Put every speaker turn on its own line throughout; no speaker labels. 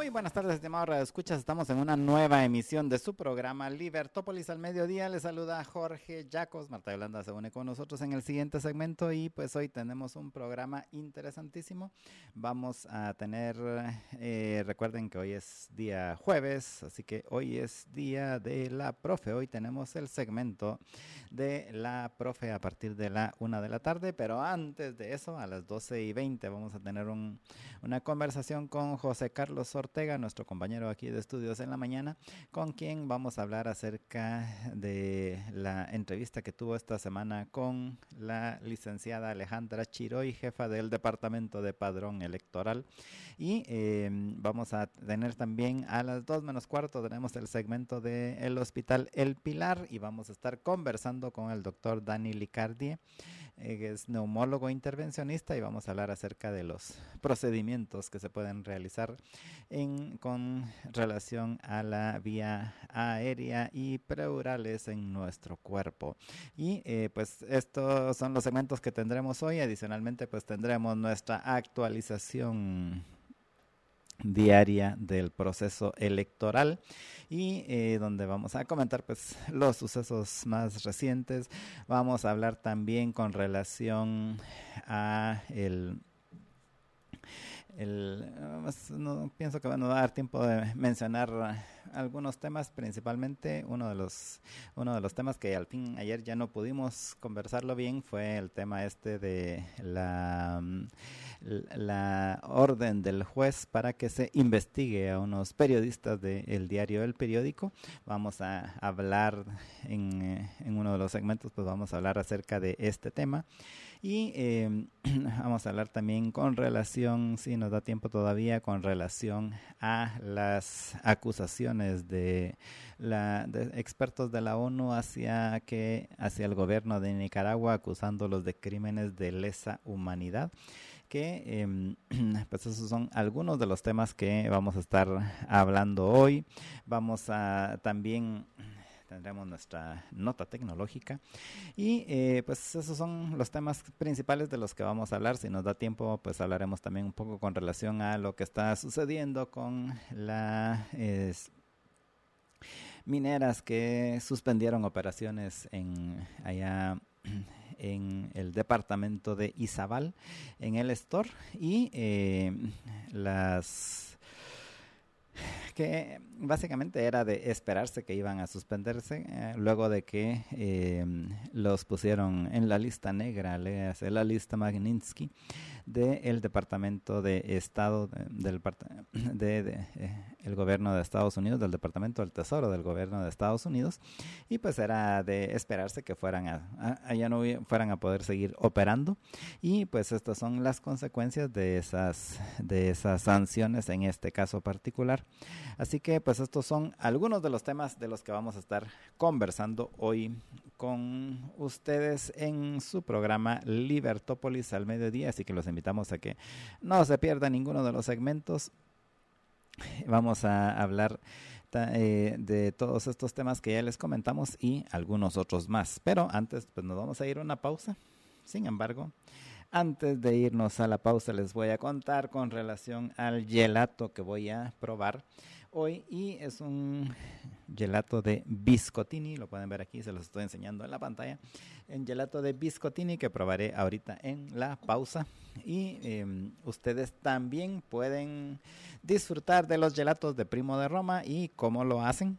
Muy buenas tardes, estimados Radio Escuchas. Estamos en una nueva emisión de su programa Libertópolis al mediodía. Les saluda Jorge Yacos. Marta Yolanda se une con nosotros en el siguiente segmento y pues hoy tenemos un programa interesantísimo. Vamos a tener, eh, recuerden que hoy es día jueves, así que hoy es día de la profe. Hoy tenemos el segmento de la profe a partir de la una de la tarde, pero antes de eso, a las 12 y 20, vamos a tener un, una conversación con José Carlos Ortega nuestro compañero aquí de estudios en la mañana, con quien vamos a hablar acerca de la entrevista que tuvo esta semana con la licenciada Alejandra Chiroy, jefa del Departamento de Padrón Electoral. Y em, vamos a tener también a las dos menos cuarto, tenemos el segmento del Hospital El Pilar y vamos a estar conversando con el doctor Dani Licardi eh, es neumólogo intervencionista y vamos a hablar acerca de los procedimientos que se pueden realizar con relación a la vía aérea y pleurales en nuestro cuerpo. Y eh, pues estos son los segmentos que tendremos hoy. Adicionalmente pues tendremos nuestra actualización diaria del proceso electoral y eh, donde vamos a comentar pues los sucesos más recientes. Vamos a hablar también con relación a el el, no, pienso que van a dar tiempo de mencionar algunos temas, principalmente uno de los uno de los temas que al fin ayer ya no pudimos conversarlo bien fue el tema este de la la orden del juez para que se investigue a unos periodistas del diario El Periódico. Vamos a hablar en, eh, en uno de los segmentos, pues vamos a hablar acerca de este tema. Y eh, vamos a hablar también con relación, si nos da tiempo todavía, con relación a las acusaciones de, la, expertos de la ONU hacia, que, hacia el gobierno de Nicaragua acusándolos de crímenes de lesa humanidad que eh, pues esos son algunos de los temas que vamos a estar hablando hoy. Vamos a también tendremos nuestra nota tecnológica. Y eh, pues esos son los temas principales de los que vamos a hablar. Si nos da tiempo pues hablaremos también un poco con relación a lo que está sucediendo con la mineras que suspendieron operaciones en allá en el departamento de Izabal, en el store, y eh, las que básicamente era de esperarse que iban a suspenderse eh, luego de que eh, los pusieron en la lista negra, en la lista Magnitsky del Departamento de Estado del de, eh, el gobierno de Estados Unidos, del Departamento del Tesoro del gobierno de Estados Unidos y pues era de esperarse que fueran a, allá no fueran a poder seguir operando y pues estas son las consecuencias de esas de esas sanciones en este caso particular. Así que pues estos son algunos de los temas de los que vamos a estar conversando hoy con ustedes en su programa Libertópolis al mediodía, así que los invitamos a que no se pierda ninguno de los segmentos. Vamos a hablar eh, de todos estos temas que ya les comentamos y algunos otros más. Pero antes, pues nos vamos a ir a una pausa. Sin embargo, antes de irnos a la pausa, les voy a contar con relación al gelato que voy a probar hoy y es un gelato de biscottini, lo pueden ver aquí, se los estoy enseñando en la pantalla, un gelato de biscottini que probaré ahorita en la pausa. Y em, ustedes también pueden disfrutar de los gelatos de Primo de Roma y cómo lo hacen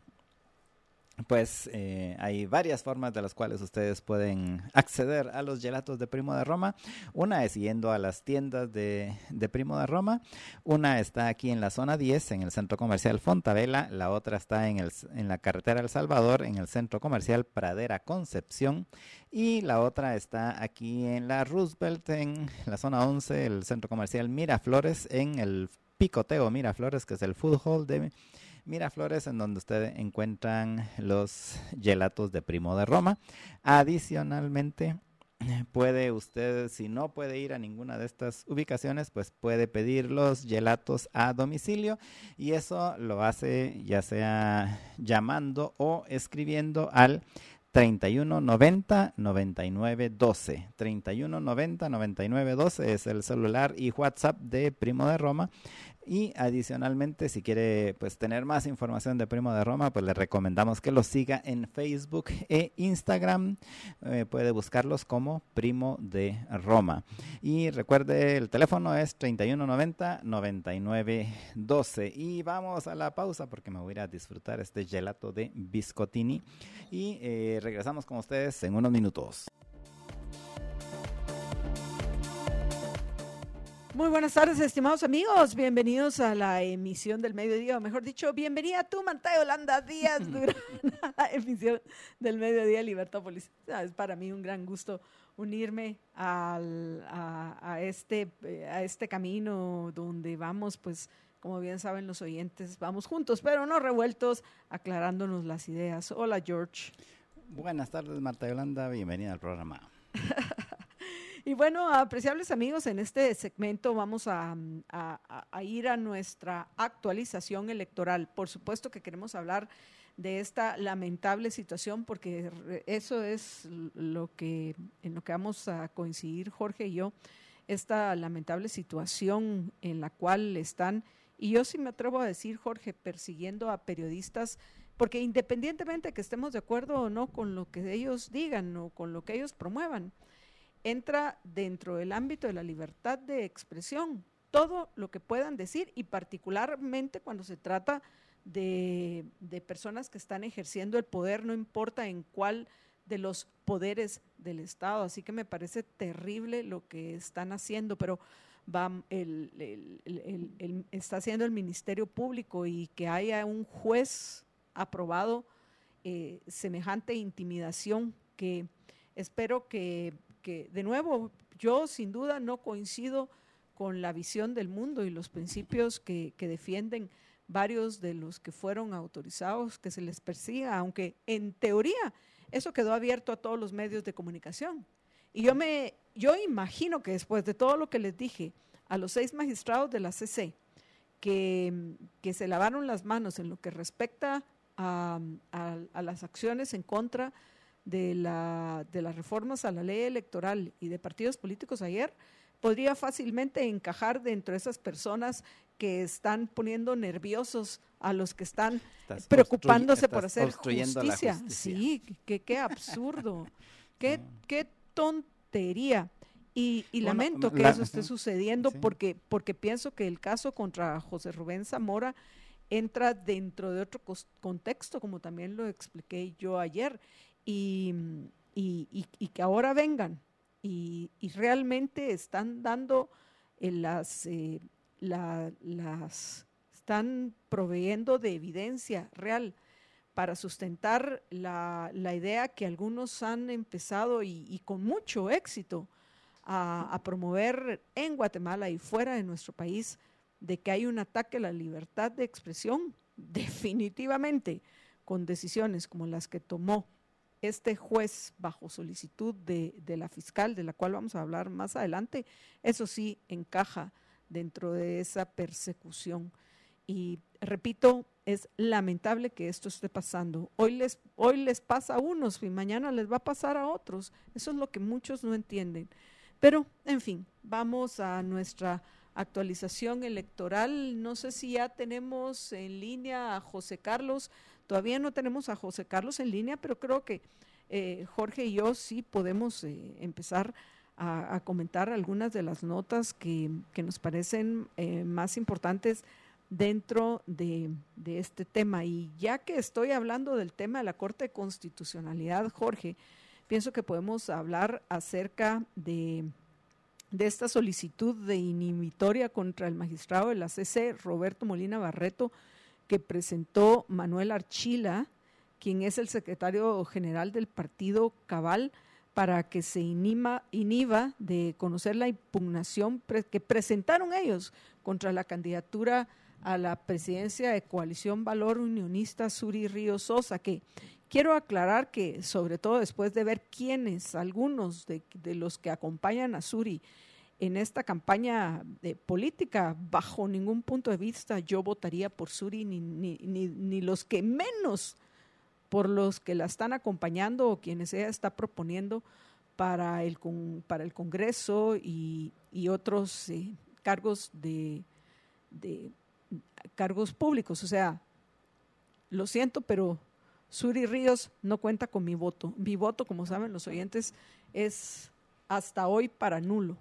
pues eh, hay varias formas de las cuales ustedes pueden acceder a los gelatos de Primo de Roma. Una es yendo a las tiendas de, de, Primo de Roma. Una está aquí en la zona 10, en el centro comercial Fontavela. La otra está en, el, en la carretera El Salvador, en el centro comercial Pradera Concepción. Y la otra está aquí en la Roosevelt, en la zona 11, el centro comercial Miraflores, en el Picoteo Miraflores, que es el food hall de Miraflores, en donde ustedes encuentran los gelatos de Primo de Roma. Adicionalmente, puede usted, si no puede ir a ninguna de estas ubicaciones, pues puede pedir los gelatos a domicilio y eso lo hace ya sea llamando o escribiendo al 31 90 99 12. 31 90 99 12 es el celular y WhatsApp de Primo de Roma. Y adicionalmente, si quiere pues tener más información de Primo de Roma, pues le recomendamos que lo siga en Facebook e Instagram. Eh, puede buscarlos como Primo de Roma. Y recuerde, el teléfono es 3190 9912. Y vamos a la pausa porque me voy a ir a disfrutar este gelato de biscottini. Y eh, regresamos con ustedes en unos minutos.
Muy buenas tardes, estimados amigos. Bienvenidos a la emisión del mediodía, o mejor dicho, bienvenida tú, Mantay Holanda Díaz, a la emisión del mediodía Libertópolis. Es para mí un gran gusto unirme al, a, este, a este camino donde vamos, pues, como bien saben los oyentes, vamos juntos, pero no revueltos, aclarándonos las ideas. Hola, George.
Buenas tardes, Marta Yolanda. Bienvenida al programa.
Y bueno, apreciables amigos, en este segmento vamos a, ir a nuestra actualización electoral. Por supuesto que queremos hablar de esta lamentable situación porque eso es lo que en lo que vamos a coincidir Jorge y yo esta lamentable situación en la cual están y yo sí me atrevo a decir Jorge persiguiendo a periodistas porque independientemente de que estemos de acuerdo o no con lo que ellos digan o con lo que ellos promuevan entra dentro del ámbito de la libertad de expresión, todo lo que puedan decir y particularmente cuando se trata de, personas que están ejerciendo el poder, no importa en cuál de los poderes del Estado. Así que me parece terrible lo que están haciendo, pero va, el, está haciendo el Ministerio Público y que haya un juez aprobado eh, semejante intimidación que espero que que, de nuevo, yo sin duda no coincido con la visión del mundo y los principios que, defienden varios de los que fueron autorizados que se les persiga, aunque en teoría eso quedó abierto a todos los medios de comunicación. Y yo me, yo imagino que después de todo lo que les dije a los seis magistrados de la CC, que, que se lavaron las manos en lo que respecta a, a las acciones en contra de, la, de las reformas a la ley electoral y de partidos políticos ayer, podría fácilmente encajar dentro de esas personas que están poniendo nerviosos a los que están preocupándose por hacer justicia. Sí, qué, absurdo, qué, qué tontería. Y, lamento que eso esté sucediendo porque, porque pienso que el caso contra José Rubén Zamora entra dentro de otro contexto, como también lo expliqué yo ayer y, y, que ahora vengan y, realmente están dando las, eh, las, están proveyendo de evidencia real para sustentar la, la idea que algunos han empezado y, con mucho éxito a, a, promover en Guatemala y fuera de nuestro país de que hay un ataque a la libertad de expresión, definitivamente, con decisiones como las que tomó este juez bajo solicitud de, la fiscal, de la cual vamos a hablar más adelante, eso sí encaja dentro de esa persecución. Y repito, es lamentable que esto esté pasando. Hoy les, hoy les pasa a unos y mañana les va a pasar a otros. Eso es lo que muchos no entienden. Pero, en fin, vamos a nuestra actualización electoral. No sé si ya tenemos en línea a José Carlos. Todavía no tenemos a José Carlos en línea, pero creo que eh, Jorge y yo sí podemos eh, empezar a, comentar algunas de las notas que, nos parecen eh, más importantes dentro de, este tema. Y ya que estoy hablando del tema de la Corte de Constitucionalidad, Jorge, pienso que podemos hablar acerca de, de esta solicitud de inhibitoria contra el magistrado de la CC, Roberto Molina Barreto, que presentó Manuel Archila, quien es el secretario general del partido Cabal, para que se inima, inhiba de conocer la impugnación que presentaron ellos contra la candidatura a la presidencia de Coalición Valor Unionista Suri Río Sosa, que, Quiero aclarar que, sobre todo después de ver quiénes, algunos de, los que acompañan a Suri en esta campaña de política, bajo ningún punto de vista yo votaría por Suri, ni, ni, ni, los que menos por los que la están acompañando o quienes ella está proponiendo para el, para el Congreso y, otros eh, cargos de, de cargos públicos. O sea, lo siento, pero Suri Ríos no cuenta con mi voto. Mi voto, como saben los oyentes, es hasta hoy para nulo.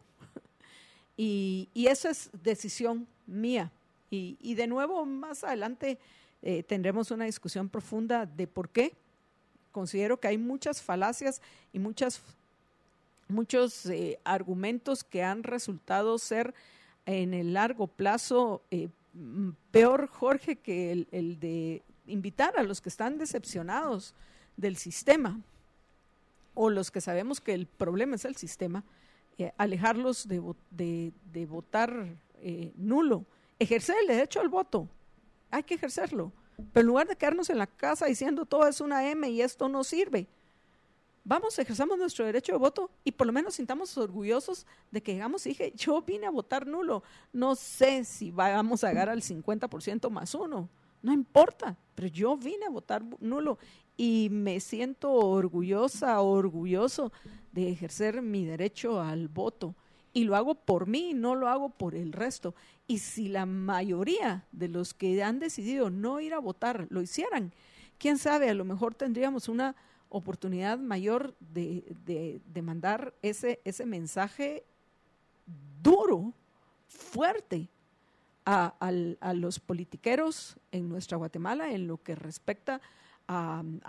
Y, y eso es decisión mía. Y, de nuevo, más adelante eh, tendremos una discusión profunda de por qué. Considero que hay muchas falacias y muchas, muchos eh, argumentos que han resultado ser en el largo plazo eh, peor, Jorge, que el, el de invitar a los que están decepcionados del sistema o los que sabemos que el problema es el sistema, eh, alejarlos de, de, votar eh, nulo, ejercer el derecho al voto, hay que ejercerlo, pero en lugar de quedarnos en la casa diciendo todo es una M y esto no sirve, vamos, ejerzamos nuestro derecho de voto y por lo menos sintamos orgullosos de que digamos, dije, yo vine a votar nulo, no sé si vamos a llegar al 50% más uno, no importa, pero yo vine a votar nulo y me siento orgullosa, orgulloso de ejercer mi derecho al voto. Y lo hago por mí, no lo hago por el resto. Y si la mayoría de los que han decidido no ir a votar lo hicieran, quién sabe, a lo mejor tendríamos una oportunidad mayor de, de mandar ese, ese mensaje duro, fuerte, a, los politiqueros en nuestra Guatemala en lo que respecta a,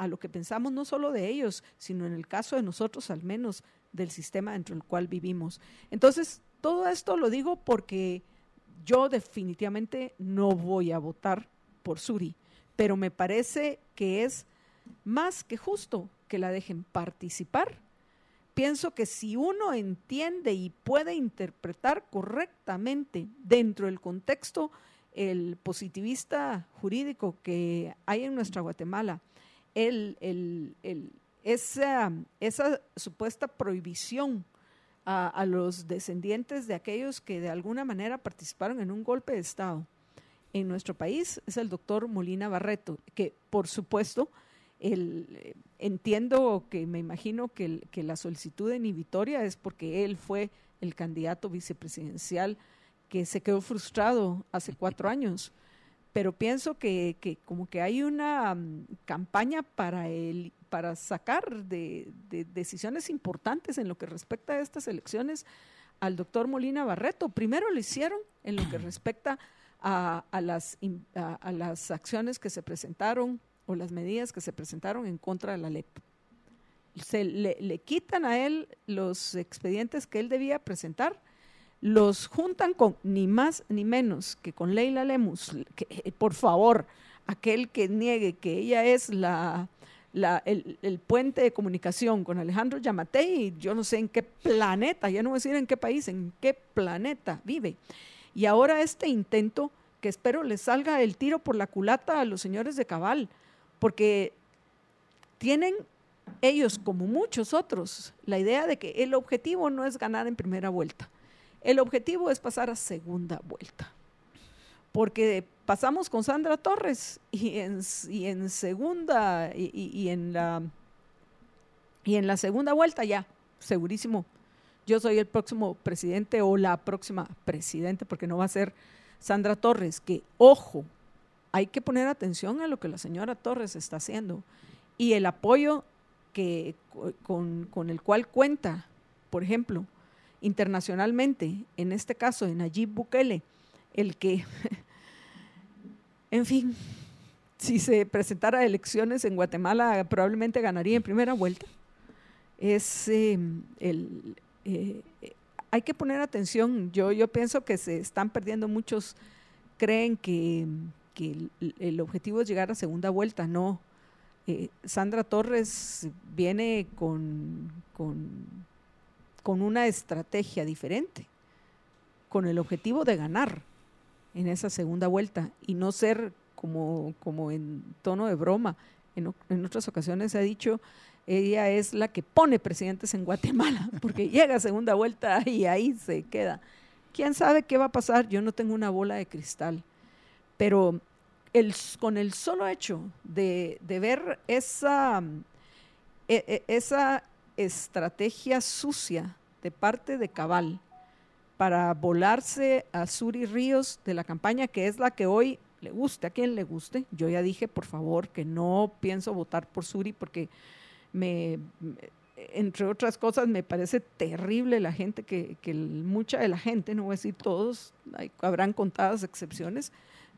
lo que pensamos no solo de ellos, sino en el caso de nosotros al menos del sistema dentro del cual vivimos. Entonces, todo esto lo digo porque yo definitivamente no voy a votar por Suri, pero me parece que es más que justo que la dejen participar pienso que si uno entiende y puede interpretar correctamente dentro del contexto el positivista jurídico que hay en nuestra Guatemala, el, esa, esa, supuesta prohibición a, los descendientes de aquellos que de alguna manera participaron en un golpe de Estado en nuestro país es el doctor Molina Barreto, que por supuesto el, entiendo que me imagino que, que la solicitud en Vitoria es porque él fue el candidato vicepresidencial que se quedó frustrado hace cuatro años. Pero pienso que, que como que hay una mm, campaña para, el, para sacar de, decisiones importantes en lo que respecta a estas elecciones al doctor Molina Barreto. Primero lo hicieron en lo que respecta a, a las, a las acciones que se presentaron o las medidas que se presentaron en contra de la LEP. Se le, quitan a él los expedientes que él debía presentar, los juntan con ni más ni menos que con Leila Lemus, que, eh, por favor, aquel que niegue que ella es la, el, puente de comunicación con Alejandro Yamatei, yo no sé en qué planeta, ya no voy a decir en qué país, en qué planeta vive. Y ahora este intento, que espero le salga el tiro por la culata a los señores de Cabal, porque tienen ellos, como muchos otros, la idea de que el objetivo no es ganar en primera vuelta, el objetivo es pasar a segunda vuelta. Porque pasamos con Sandra Torres y en, segunda y, en la y en la segunda vuelta ya, segurísimo, yo soy el próximo presidente o la próxima presidente, porque no va a ser Sandra Torres, que ojo, hay que poner atención a lo que la señora Torres está haciendo y el apoyo que, con, el cual cuenta, por ejemplo, internacionalmente, en este caso en Nayib Bukele, el que, en fin, si se presentara elecciones en Guatemala probablemente ganaría en primera vuelta. Es em, el, eh, hay que poner atención. Yo, yo pienso que se están perdiendo muchos, creen que que el, objetivo es llegar a segunda vuelta, no. Eh, Sandra Torres viene con, con, una estrategia diferente, con el objetivo de ganar en esa segunda vuelta y no ser como, como en tono de broma en, en otras ocasiones se ha dicho, ella es la que pone presidentes en Guatemala, porque llega segunda vuelta y ahí se queda. ¿Quién sabe qué va a pasar? Yo no tengo una bola de cristal, pero el, con el solo hecho de, de ver esa, e, e, esa estrategia sucia de parte de Cabal para volarse a Suri Ríos de la campaña, que es la que hoy le guste, a quien le guste. Yo ya dije, por favor, que no pienso votar por Suri porque me, entre otras cosas, me parece terrible la gente que, que mucha de la gente, no voy a decir todos, habrán contadas excepciones,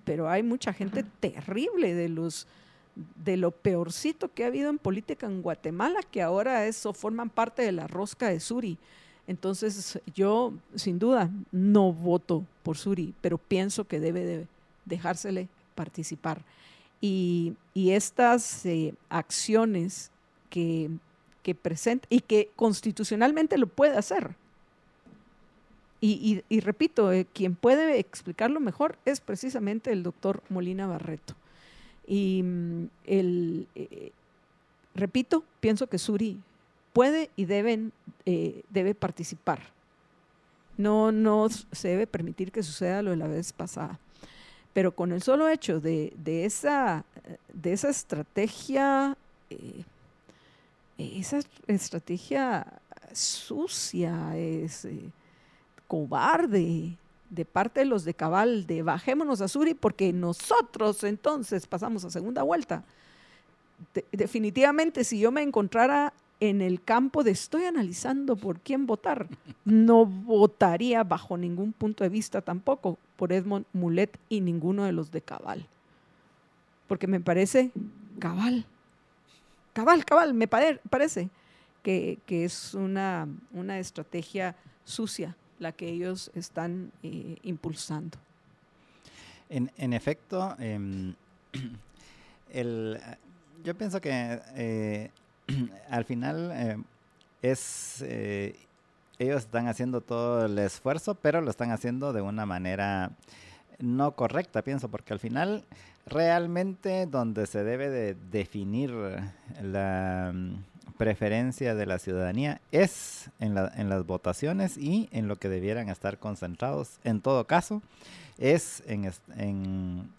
pero hay mucha gente terrible de los de lo peorcito que ha habido en política en Guatemala, que ahora eso forman parte de la rosca de Suri. Entonces yo, sin duda, no voto por Suri, pero pienso que debe de dejársele participar. Y, y estas eh, acciones que, que presenta y que constitucionalmente lo puede hacer. Y, y, repito, eh, quien puede explicarlo mejor es precisamente el doctor Molina Barreto. Y mm, el, eh, repito, pienso que Suri puede y deben, eh, debe participar. No, no se debe permitir que suceda lo de la vez pasada. Pero con el solo hecho de, de esa, de esa estrategia esa estrategia sucia, es eh, cobarde de parte de los de Cabal, de bajémonos a Suri porque nosotros entonces pasamos a segunda vuelta. definitivamente, si yo me encontrara en el campo de estoy analizando por quién votar, no votaría bajo ningún punto de vista tampoco por Edmond Mulet y ninguno de los de Cabal. Porque me parece Cabal cabal, cabal, me parece que, es una, una, estrategia sucia la que ellos están eh, impulsando.
En, efecto, em, el, yo pienso que eh, al final eh, es ellos están haciendo todo el esfuerzo, pero lo están haciendo de una manera no correcta, pienso, porque al final realmente donde se debe de definir la preferencia de la ciudadanía es en, las votaciones y en lo que debieran estar concentrados. En todo caso, es en, en,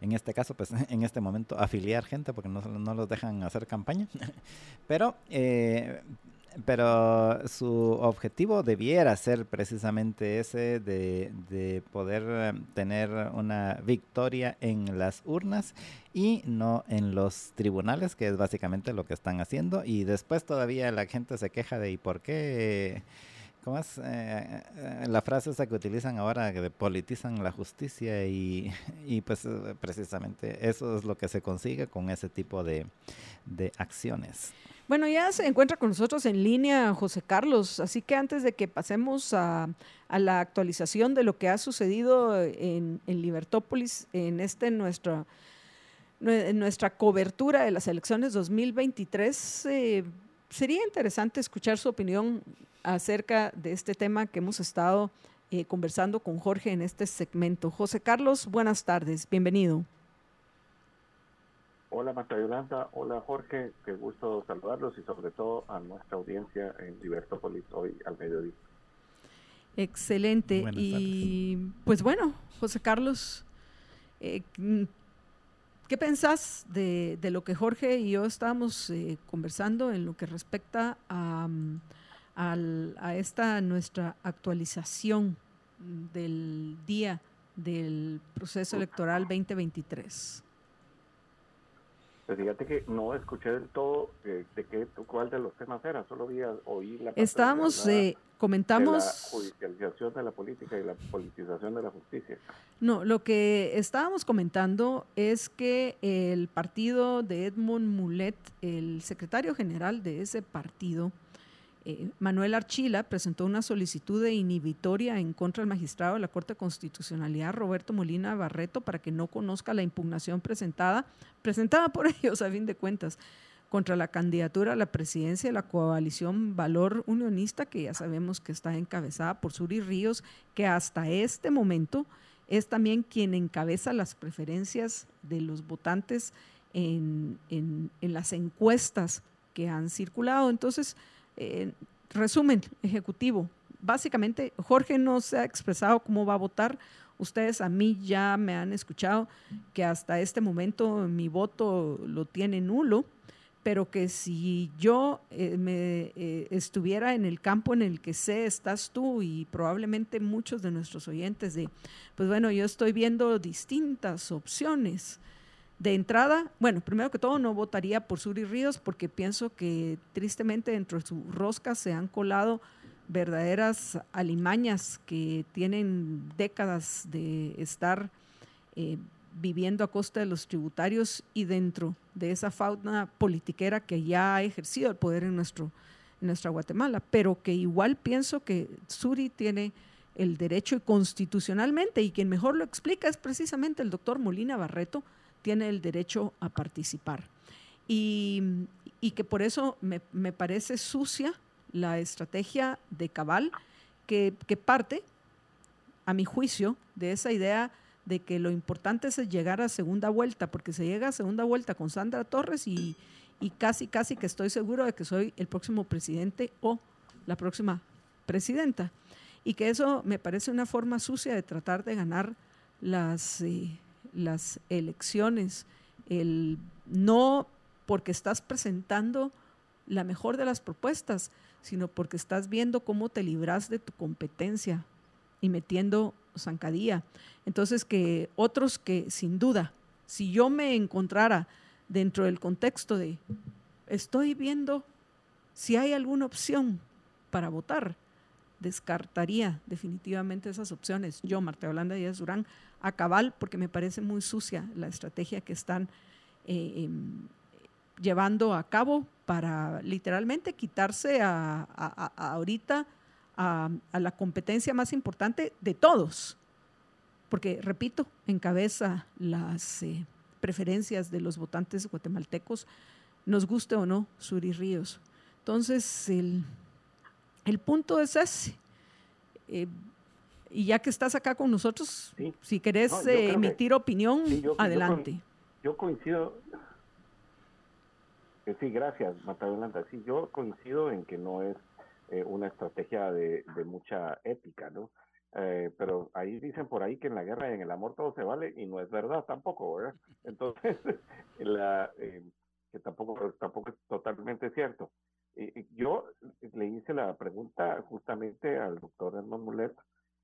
en este caso, pues en este momento afiliar gente porque no, no los dejan hacer campaña. Pero eh, pero su objetivo debiera ser precisamente ese de, poder eh, tener una victoria en las urnas y no en los tribunales, que es básicamente lo que están haciendo. Y después todavía la gente se queja de ¿y por qué? ¿Cómo es eh, eh, la frase esa que utilizan ahora, que politizan la justicia? Y, y, pues precisamente eso es lo que se consigue con ese tipo de, de acciones.
Bueno, ya se encuentra con nosotros en línea José Carlos, así que antes de que pasemos a, la actualización de lo que ha sucedido en, Libertópolis, en este nuestra, nuestra cobertura de las elecciones 2023, eh, sería interesante escuchar su opinión acerca de este tema que hemos estado eh, conversando con Jorge en este segmento. José Carlos, buenas tardes, bienvenido.
Hola Marta Yolanda, hola Jorge, qué gusto saludarlos y sobre todo a nuestra audiencia en Libertópolis hoy al mediodía.
Excelente. y pues bueno, José Carlos, eh, ¿qué pensás de, lo que Jorge y yo estábamos eh, conversando en lo que respecta a, a esta nuestra actualización del día del proceso electoral 2023?
Pues fíjate que no escuché del todo de, qué, cuál de los temas era, solo vi, oí la...
Estábamos, eh, comentamos...
la judicialización de la política y la politización de la justicia.
No, lo que estábamos comentando es que el partido de Edmond Mulet, el secretario general de ese partido, eh, Manuel Archila presentó una solicitud de inhibitoria en contra del magistrado de la Corte de Constitucionalidad, Roberto Molina Barreto, para que no conozca la impugnación presentada, presentada por ellos a fin de cuentas, contra la candidatura a la presidencia de la coalición Valor Unionista, que ya sabemos que está encabezada por Suri Ríos, que hasta este momento es también quien encabeza las preferencias de los votantes en, en, las encuestas que han circulado. Entonces, eh, resumen ejecutivo. Básicamente, Jorge no se ha expresado cómo va a votar. Ustedes a mí ya me han escuchado que hasta este momento mi voto lo tiene nulo pero que si yo eh, me eh, estuviera en el campo en el que sé estás tú y probablemente muchos de nuestros oyentes de, pues bueno, yo estoy viendo distintas opciones. De entrada, bueno, primero que todo no votaría por Suri Ríos porque pienso que tristemente dentro de su rosca se han colado verdaderas alimañas que tienen décadas de estar eh, viviendo a costa de los tributarios y dentro de esa fauna politiquera que ya ha ejercido el poder en, nuestro, en nuestra Guatemala, pero que igual pienso que Suri tiene el derecho y constitucionalmente, y quien mejor lo explica es precisamente el doctor Molina Barreto, tiene el derecho a participar. Y, y que por eso me, me, parece sucia la estrategia de Cabal, que, que parte, a mi juicio, de esa idea de que lo importante es llegar a segunda vuelta, porque se llega a segunda vuelta con Sandra Torres y, casi, casi que estoy seguro de que soy el próximo presidente o la próxima presidenta. Y que eso me parece una forma sucia de tratar de ganar las, eh, las elecciones. El, no porque estás presentando la mejor de las propuestas, sino porque estás viendo cómo te libras de tu competencia y metiendo zancadilla. Entonces, que otros que sin duda, si yo me encontrara dentro del contexto de, estoy viendo si hay alguna opción para votar, descartaría definitivamente esas opciones. Yo, Marta Yolanda Díaz Durán, a cabal, porque me parece muy sucia la estrategia que están eh, em, llevando a cabo para literalmente quitarse a ahorita a, la competencia más importante de todos, porque, repito, encabeza las eh, preferencias de los votantes guatemaltecos, nos guste o no, Suri Ríos. Entonces, el, el punto es ese. Eh, y ya que estás acá con nosotros, si querés eh, emitir opinión, adelante.
Yo, coincido. sí, gracias, Marta Sí, yo coincido en que no es eh, una estrategia de, mucha ética, ¿no? Eh, pero ahí dicen por ahí que en la guerra y en el amor todo se vale y no es verdad tampoco, ¿verdad? Entonces, la, que tampoco, tampoco es totalmente cierto. yo le hice la pregunta justamente al doctor Hernán Mulet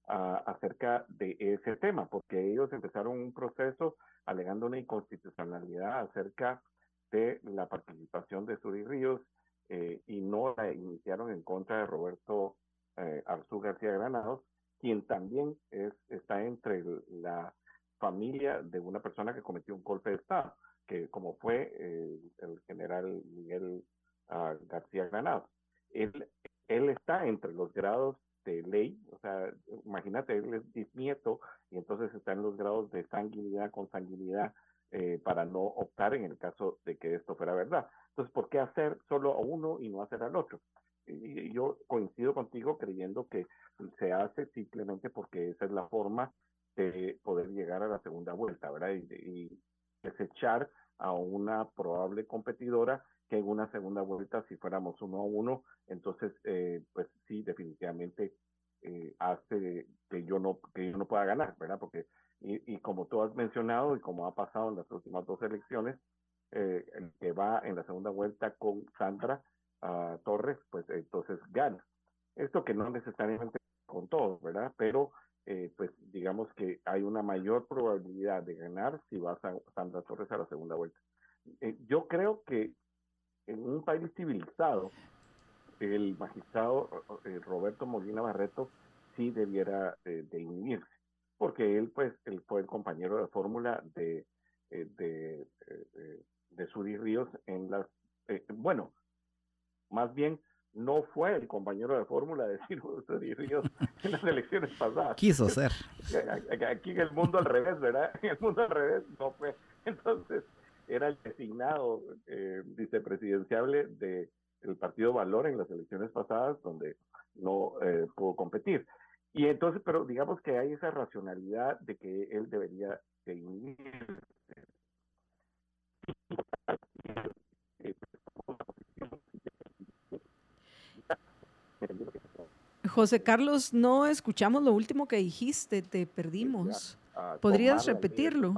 acerca de ese tema, porque ellos empezaron un proceso alegando una inconstitucionalidad acerca de la participación de Suri Ríos eh, y no la iniciaron en contra de Roberto eh, Arzú García Granados, quien también es, está entre la familia de una persona que cometió un golpe de Estado, que como fue eh, el general Miguel ah, García Granados. Él, él está entre los grados de ley, o sea, imagínate, él es bisnieto y entonces está en los grados de sanguinidad, consanguinidad, eh, para no optar en el caso de que esto fuera verdad. Entonces, ¿por qué hacer solo a uno y no hacer al otro? Y yo coincido contigo creyendo que se hace simplemente porque esa es la forma de poder llegar a la segunda vuelta, ¿verdad? Y, desechar a una probable competidora que en una segunda vuelta, si fuéramos uno a uno, entonces, eh, pues sí, definitivamente eh, hace que yo no que yo no pueda ganar, ¿verdad? Porque y, y, como tú has mencionado y como ha pasado en las últimas dos elecciones, eh, el que va en la segunda vuelta con Sandra uh, Torres, pues entonces gana. Esto que no necesariamente con todos, ¿verdad? Pero eh, pues digamos que hay una mayor probabilidad de ganar si va Sandra Torres a la segunda vuelta. Eh, yo creo que en un país civilizado, el magistrado Roberto Molina Barreto sí debiera de inhibirse, porque él pues él fue el compañero de fórmula de, de, de Suri Ríos en las, eh, bueno, más bien no fue el compañero de fórmula de Suri Ríos en las elecciones pasadas.
Quiso ser.
Aquí en el mundo al revés, ¿verdad? En el mundo al revés no fue. Entonces, era el designado eh, vicepresidenciable del Partido Valor en las elecciones pasadas, donde no eh, pudo competir. Y entonces, pero digamos que hay esa racionalidad de que él debería de.
José Carlos, no escuchamos lo último que dijiste, te perdimos. Ah, ¿Podrías repetirlo?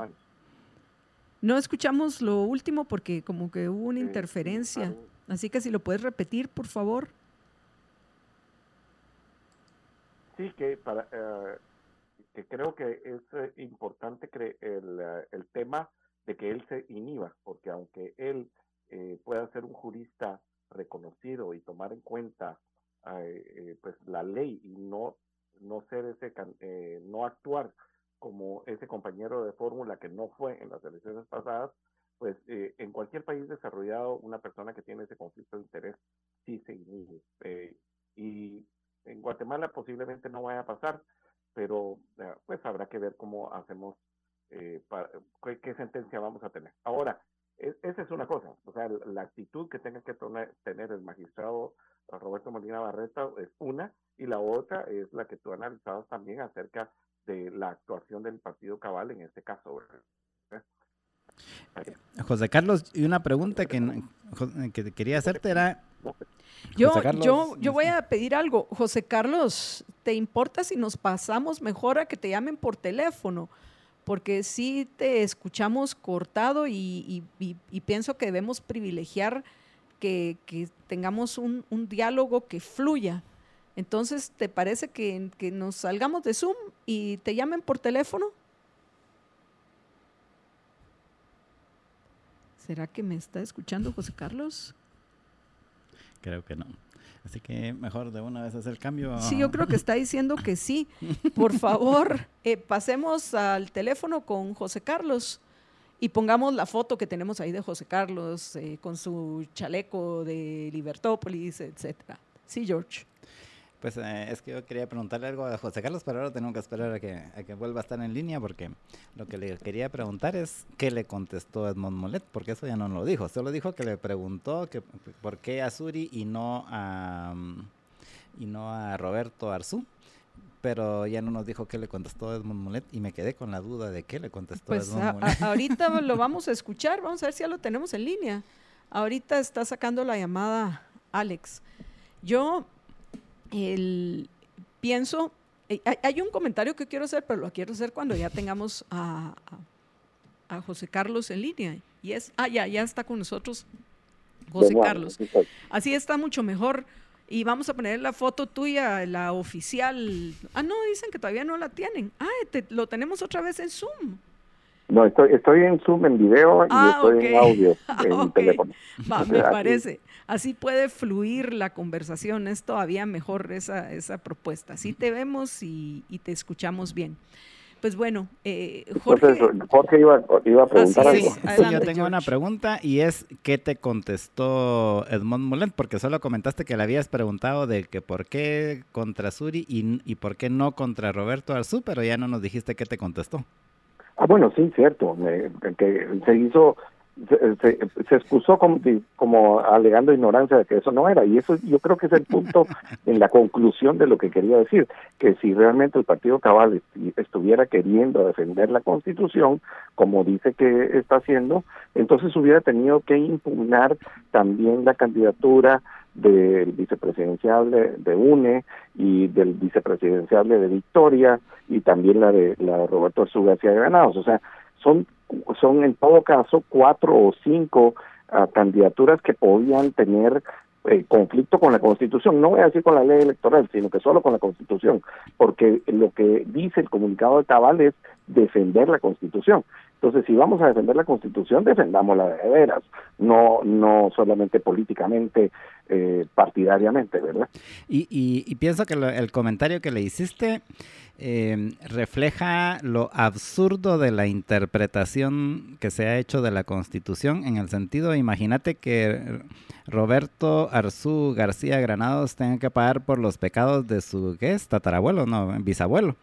No escuchamos lo último porque como que hubo una interferencia. Así que si lo puedes repetir, por favor.
Sí, que para eh, que creo que es eh, importante que el, eh, el, tema de que él se inhiba, porque aunque él pueda ser un jurista reconocido y tomar en cuenta pues la ley y no no ser ese no actuar como ese compañero de fórmula que no fue en las elecciones pasadas, pues en cualquier país desarrollado una persona que tiene ese conflicto de interés sí se inhibe. y en Guatemala posiblemente no vaya a pasar, pero eh, pues habrá que ver cómo hacemos, eh, qué, sentencia vamos a tener. Ahora, e, esa es una cosa, o sea, la actitud que tenga que tener el magistrado Roberto Molina Barreta es una, y la otra es la que tú analizabas también acerca de la actuación del partido cabal en este caso.
José Carlos, y una pregunta que, que quería hacerte era,
yo, yo, yo voy a pedir algo. José Carlos, ¿te importa si nos pasamos mejor a que te llamen por teléfono? Porque sí te escuchamos cortado y, pienso que debemos privilegiar que, tengamos un, diálogo que fluya. Entonces, ¿te parece que, que nos salgamos de Zoom y te llamen por teléfono? ¿Será que me está escuchando José Carlos?
Creo que no. Así que mejor de una vez hacer el cambio.
Sí, yo creo que está diciendo que sí. Por favor, eh, pasemos al teléfono con José Carlos y pongamos la foto que tenemos ahí de José Carlos eh, con su chaleco de Libertópolis, etcétera. Sí, George.
Pues eh, es que yo quería preguntarle algo a José Carlos, pero ahora tengo que esperar a que, a que vuelva a estar en línea porque lo que le quería preguntar es qué le contestó Edmond Molet, porque eso ya no lo dijo. Solo dijo que le preguntó que por qué a Suri y no a, y no a Roberto Arzú pero ya no nos dijo qué le contestó Edmond Molet y me quedé con la duda de qué le contestó pues Edmond Molet.
ahorita lo vamos a escuchar, vamos a ver si ya lo tenemos en línea. Ahorita está sacando la llamada Alex. Yo el, pienso, eh, hay, un comentario que quiero hacer, pero lo quiero hacer cuando ya tengamos a, a, José Carlos en línea. Y es, ah, ya, ya está con nosotros José Carlos. Así está mucho mejor. Y vamos a poner la foto tuya, la oficial. Ah, no, dicen que todavía no la tienen. Ah, lo tenemos otra vez en Zoom.
No, estoy, estoy en Zoom en video y ah, estoy en audio en teléfono.
me parece. Así puede fluir la conversación. Es todavía mejor esa, esa propuesta. Así te vemos y, te escuchamos bien. Pues bueno, eh, Jorge.
Jorge iba, a preguntar algo.
Sí, yo tengo una pregunta y es: ¿qué te contestó Edmond Molet? Porque solo comentaste que le habías preguntado de que por qué contra Suri y, y por qué no contra Roberto Arzú, pero ya no nos dijiste qué te contestó.
Ah, bueno, sí, cierto, que se hizo, se, se, excusó como, como alegando ignorancia de que eso no era, y eso yo creo que es el punto en la conclusión de lo que quería decir, que si realmente el Partido Cabal estuviera queriendo defender la Constitución, como dice que está haciendo, entonces hubiera tenido que impugnar también la candidatura del vicepresidencial de, UNE y del vicepresidencial de Victoria y también la de la de Roberto Arzú de Granados. O sea, son, son en todo caso cuatro o cinco ah, candidaturas que podían tener eh, conflicto con la Constitución, no voy a decir con la ley electoral, sino que solo con la Constitución, porque lo que dice el comunicado de Cabal es defender la Constitución. Entonces, si vamos a defender la Constitución, defendámosla de veras, no, no solamente políticamente, eh, partidariamente, ¿verdad?
Y, y, pienso que el comentario que le hiciste eh, refleja lo absurdo de la interpretación que se ha hecho de la Constitución, en el sentido, imagínate que Roberto Arzú García Granados tenga que pagar por los pecados de su, ¿qué es? Tatarabuelo, no, bisabuelo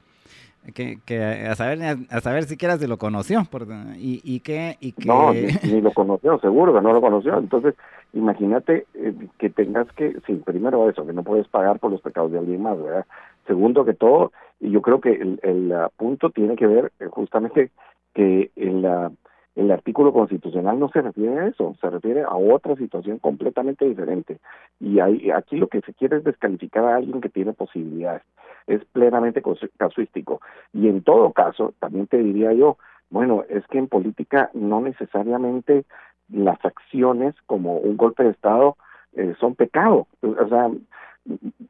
que, que a saber a saber siquiera si lo conoció por, y, y que y que
no ni, lo conoció seguro que no lo conoció. Entonces imagínate eh, que tengas que sí primero eso que no puedes pagar por los pecados de alguien más verdad segundo que todo y yo creo que el, el punto tiene que ver eh, justamente que en la el artículo constitucional no se refiere a eso, se refiere a otra situación completamente diferente. Y hay, aquí lo que se quiere es descalificar a alguien que tiene posibilidades. Es plenamente casuístico. Y en todo caso, también te diría yo, bueno, es que en política no necesariamente las acciones como un golpe de Estado eh, son pecado. O sea,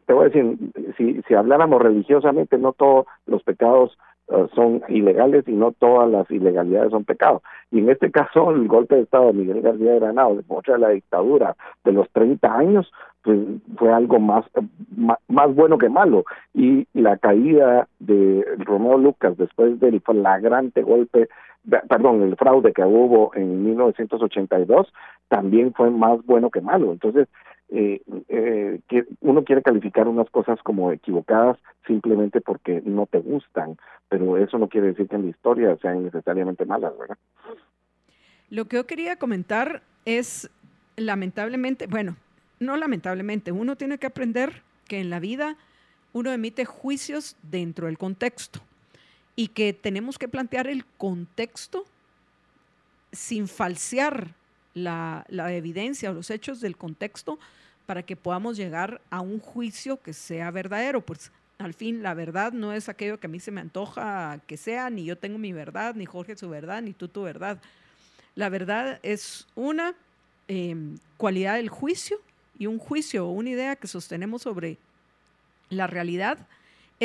te voy a decir, si, si habláramos religiosamente, no todos los pecados eh, son ilegales y no todas las ilegalidades son pecados. Y en este caso, el golpe de Estado de Miguel García de Granado, de la dictadura de los 30 años, pues fue algo más, más, bueno que malo. Y la caída de Romeo Lucas después del flagrante golpe, perdón, el fraude que hubo en 1982, también fue más bueno que malo. Entonces, eh, eh, uno quiere calificar unas cosas como equivocadas simplemente porque no te gustan, pero eso no quiere decir que en la historia sean necesariamente malas, ¿verdad?
Lo que yo quería comentar es, lamentablemente, bueno, no lamentablemente, uno tiene que aprender que en la vida uno emite juicios dentro del contexto y que tenemos que plantear el contexto sin falsear la, la, evidencia o los hechos del contexto para que podamos llegar a un juicio que sea verdadero. Pues al fin la verdad no es aquello que a mí se me antoja que sea, ni yo tengo mi verdad, ni Jorge su verdad, ni tú tu verdad. La verdad es una em, cualidad del juicio y un juicio o una idea que sostenemos sobre la realidad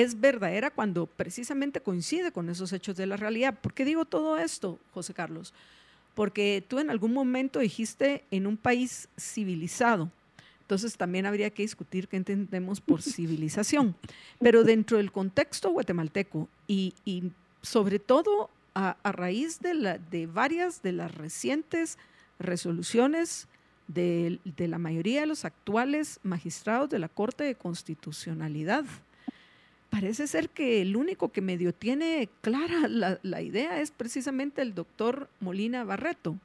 es verdadera cuando precisamente coincide con esos hechos de la realidad. ¿Por qué digo todo esto, José Carlos? Porque tú en algún momento dijiste en un país civilizado. Entonces también habría que discutir qué entendemos por civilización. Pero dentro del contexto guatemalteco y, sobre todo a, raíz de, la, de varias de las recientes resoluciones de, de, la mayoría de los actuales magistrados de la Corte de Constitucionalidad, parece ser que el único que medio tiene clara la, idea es precisamente el doctor Molina Barreto.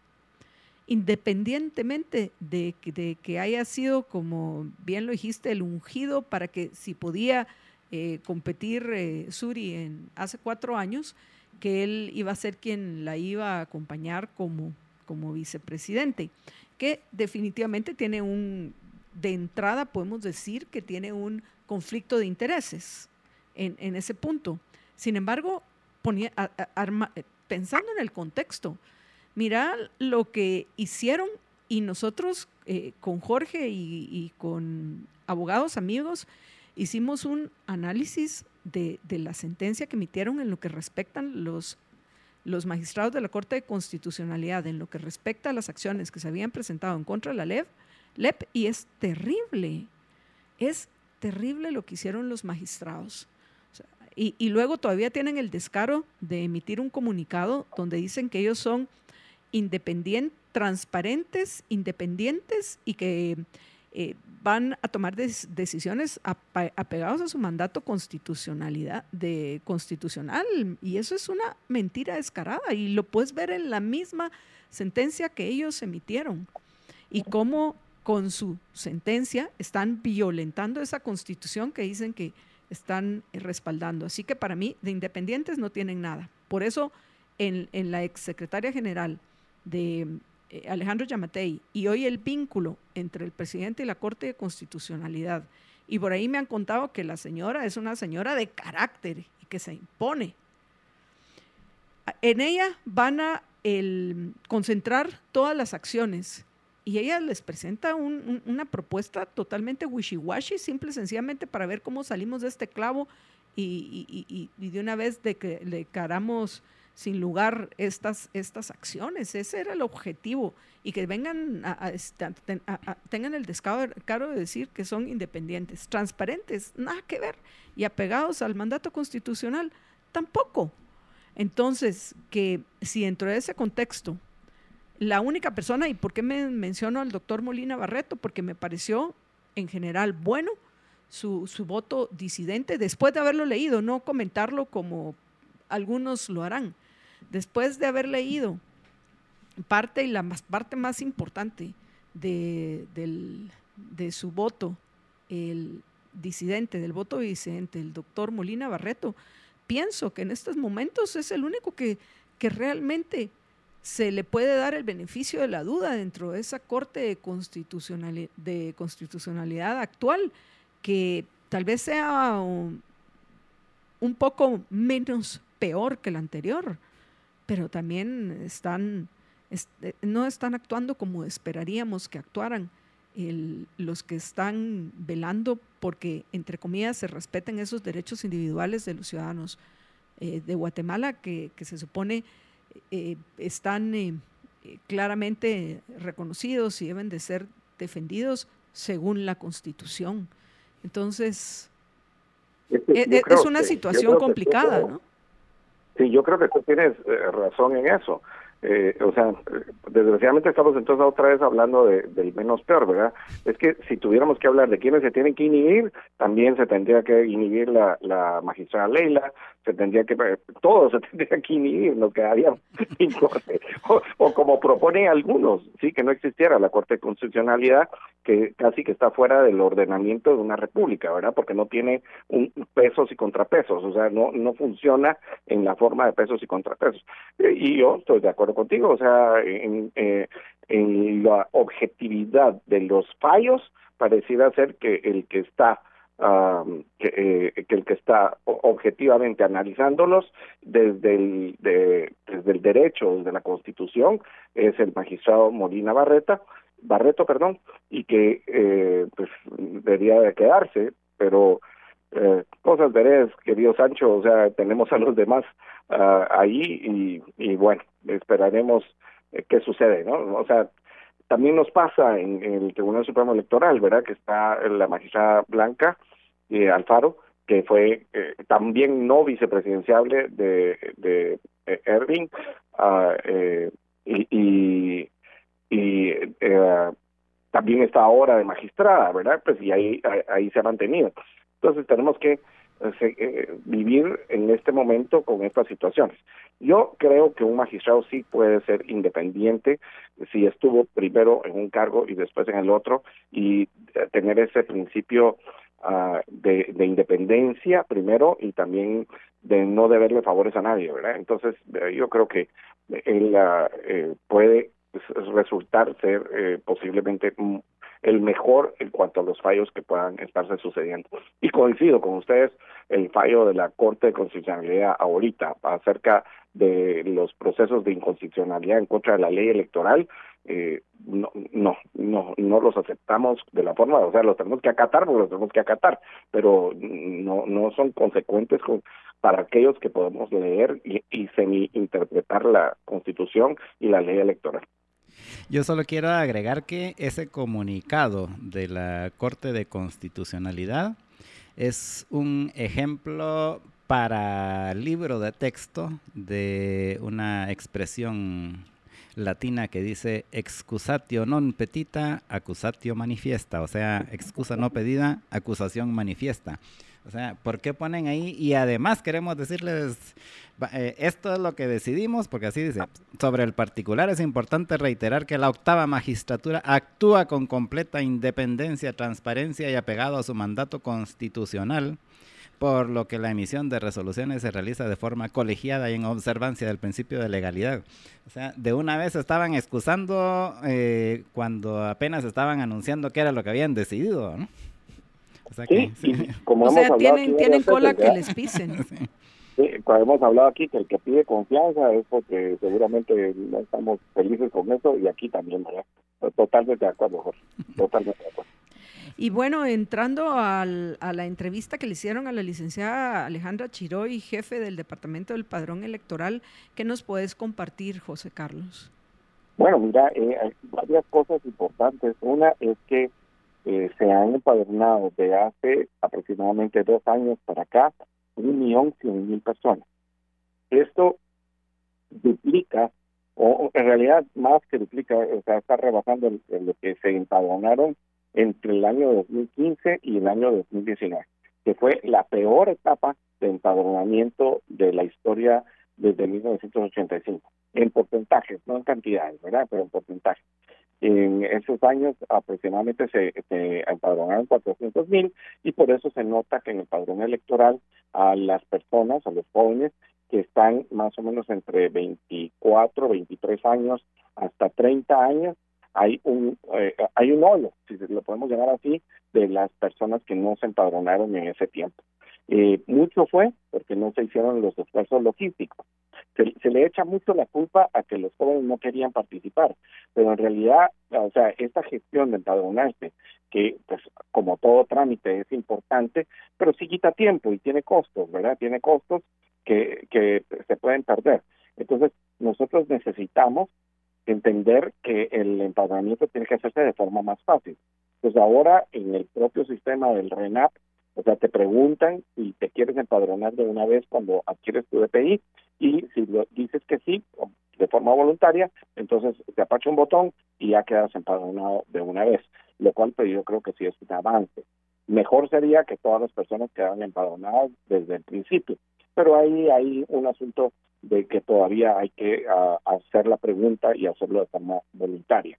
Independientemente de, que haya sido, como bien lo dijiste, el ungido para que si podía eh, competir eh, Suri en, hace cuatro años, que él iba a ser quien la iba a acompañar como, como vicepresidente, que definitivamente tiene un, de entrada podemos decir que tiene un conflicto de intereses en, ese punto. Sin embargo, pensando en el contexto, mira lo que hicieron y nosotros eh, con Jorge y, con abogados amigos hicimos un análisis de, la sentencia que emitieron en lo que respectan los, los magistrados de la Corte de Constitucionalidad, en lo que respecta a las acciones que se habían presentado en contra de la LEP, LEP y es terrible, es terrible lo que hicieron los magistrados. Y, luego todavía tienen el descaro de emitir un comunicado donde dicen que ellos son independientes, transparentes, independientes y que eh, van a tomar decisiones apegados a su mandato constitucionalidad de constitucional. Y eso es una mentira descarada y lo puedes ver en la misma sentencia que ellos emitieron. Y cómo con su sentencia están violentando esa constitución que dicen que están respaldando. Así que para mí, de independientes no tienen nada. Por eso, en, la exsecretaria general de eh, Alejandro Yamatei y hoy el vínculo entre el presidente y la Corte de Constitucionalidad. Y por ahí me han contado que la señora es una señora de carácter y que se impone. En ella van a concentrar todas las acciones y ella les presenta una propuesta totalmente wishy-washy, simple y sencillamente para ver cómo salimos de este clavo y, de una vez de que le caramos sin lugar estas, estas acciones. Ese era el objetivo. Y que vengan a, tengan el descaro de decir que son independientes, transparentes, nada que ver, y apegados al mandato constitucional, tampoco. Entonces, que si dentro de ese contexto la única persona, y por qué me menciono al doctor Molina Barreto, porque me pareció en general bueno su, voto disidente, después de haberlo leído, no comentarlo como algunos lo harán, después de haber leído parte y la más, parte más importante de, de su voto, el disidente, del voto disidente, el doctor Molina Barreto, pienso que en estos momentos es el único que, que realmente se le puede dar el beneficio de la duda dentro de esa Corte de, Constitucionalidad actual, que tal vez sea un, poco menos peor que la anterior, pero también están, eh, no están actuando como esperaríamos que actuaran los que están velando porque, entre comillas, se respeten esos derechos individuales de los ciudadanos eh, de Guatemala que, se supone eh, están eh, claramente reconocidos y deben de ser defendidos según la Constitución. Entonces, es, e, una situación complicada, ¿no?
Sí, yo creo que tú tienes razón en eso. Eh, o sea, desgraciadamente estamos entonces otra vez hablando de, del menos peor, ¿verdad? Es que si tuviéramos que hablar de quiénes se tienen que inhibir, también se tendría que inhibir la, la magistrada Leila, se tendría que, todo se tendría que inhibir, nos quedaría sin corte. O, como proponen algunos, sí, que no existiera la Corte de Constitucionalidad, que casi que está fuera del ordenamiento de una república, ¿verdad? Porque no tiene un pesos y contrapesos, o sea, no, no funciona en la forma de pesos y contrapesos. Eh, y yo estoy de acuerdo contigo, o sea, eh, en la objetividad de los fallos, pareciera ser que el que está que, eh, que, el que está objetivamente analizándolos desde el, desde el derecho, desde la Constitución, es el magistrado Molina Barreta, Barreto, perdón, y que eh, pues debería de quedarse, pero eh, cosas veréis, querido Sancho, o sea, tenemos a los demás uh, ahí y, y bueno, esperaremos eh, qué sucede, ¿no? O sea, también nos pasa en, el Tribunal Supremo Electoral, ¿verdad? Que está la magistrada Blanca eh, Alfaro, que fue eh, también no vicepresidenciable de, de uh, y, y, y también está ahora de magistrada, ¿verdad? Pues y ahí, ahí se ha mantenido. Entonces tenemos que eh, vivir en este momento con estas situaciones. Yo creo que un magistrado sí puede ser independiente si estuvo primero en un cargo y después en el otro y eh, tener ese principio uh, de, de, independencia primero y también de no deberle favores a nadie, ¿verdad? Entonces eh, yo creo que él uh, puede resultar ser eh, posiblemente el mejor en cuanto a los fallos que puedan estarse sucediendo. Y coincido con ustedes el fallo de la Corte de Constitucionalidad ahorita acerca de los procesos de inconstitucionalidad en contra de la ley electoral, eh, no, no, no, no los aceptamos de la forma, o sea, los tenemos que acatar porque los tenemos que acatar, pero no, no son consecuentes con, para aquellos que podemos leer y, y semi-interpretar la Constitución y la ley electoral.
Yo solo quiero agregar que ese comunicado de la Corte de Constitucionalidad es un ejemplo para libro de texto de una expresión latina que dice excusatio non petita, accusatio manifiesta, o sea, excusa no pedida, acusación manifiesta. O sea, ¿por qué ponen ahí? Y además queremos decirles, eh, esto es lo que decidimos, porque así dice, sobre el particular es importante reiterar que la octava magistratura actúa con completa independencia, transparencia y apegado a su mandato constitucional, por lo que la emisión de resoluciones se realiza de forma colegiada y en observancia del principio de legalidad. O sea, de una vez estaban excusando eh, cuando apenas estaban anunciando qué era lo que habían decidido, ¿no?
O sea, como tienen, tienen cola que les pisen.
Sí, cuando hemos hablado aquí que el que pide confianza es porque seguramente no estamos felices con eso y aquí también, ¿verdad? Totalmente de acuerdo, Jorge. Totalmente de acuerdo.
Y bueno, entrando al, a la entrevista que le hicieron a la licenciada Alejandra Chiroy, jefe del Departamento del Padrón Electoral, ¿qué nos puedes compartir, José Carlos?
Bueno, mira, eh, hay varias cosas importantes. Una es que eh, se han empadronado de hace aproximadamente dos años para acá un millón cien mil personas. Esto duplica, o en realidad más que duplica, o sea, está rebasando lo que se empadronaron entre el año 2015 y el año 2019, que fue la peor etapa de empadronamiento de la historia desde 1985, en porcentajes, no en cantidades, ¿verdad? Pero en porcentajes. En esos años aproximadamente se, empadronaron 400 mil y por eso se nota que en el padrón electoral a las personas, a los jóvenes que están más o menos entre 24, 23 años hasta 30 años, hay un eh, hay un hoyo, si lo podemos llamar así, de las personas que no se empadronaron en ese tiempo. Eh, mucho fue porque no se hicieron los esfuerzos logísticos. Se, le echa mucho la culpa a que los jóvenes no querían participar, pero en realidad, o sea, esta gestión de empadronarse, que pues como todo trámite es importante, pero sí quita tiempo y tiene costos, ¿verdad? Tiene costos que, que se pueden perder. Entonces, nosotros necesitamos entender que el empadronamiento tiene que hacerse de forma más fácil. Pues ahora en el propio sistema del RENAP, o sea, te preguntan si te quieres empadronar de una vez cuando adquieres tu DPI y si lo, dices que sí, de forma voluntaria, entonces te apacha un botón y ya quedas empadronado de una vez, lo cual pues, yo creo que sí es un avance. Mejor sería que todas las personas quedaran empadronadas desde el principio, pero ahí hay un asunto de que todavía hay que hacer la pregunta y hacerlo de forma voluntaria.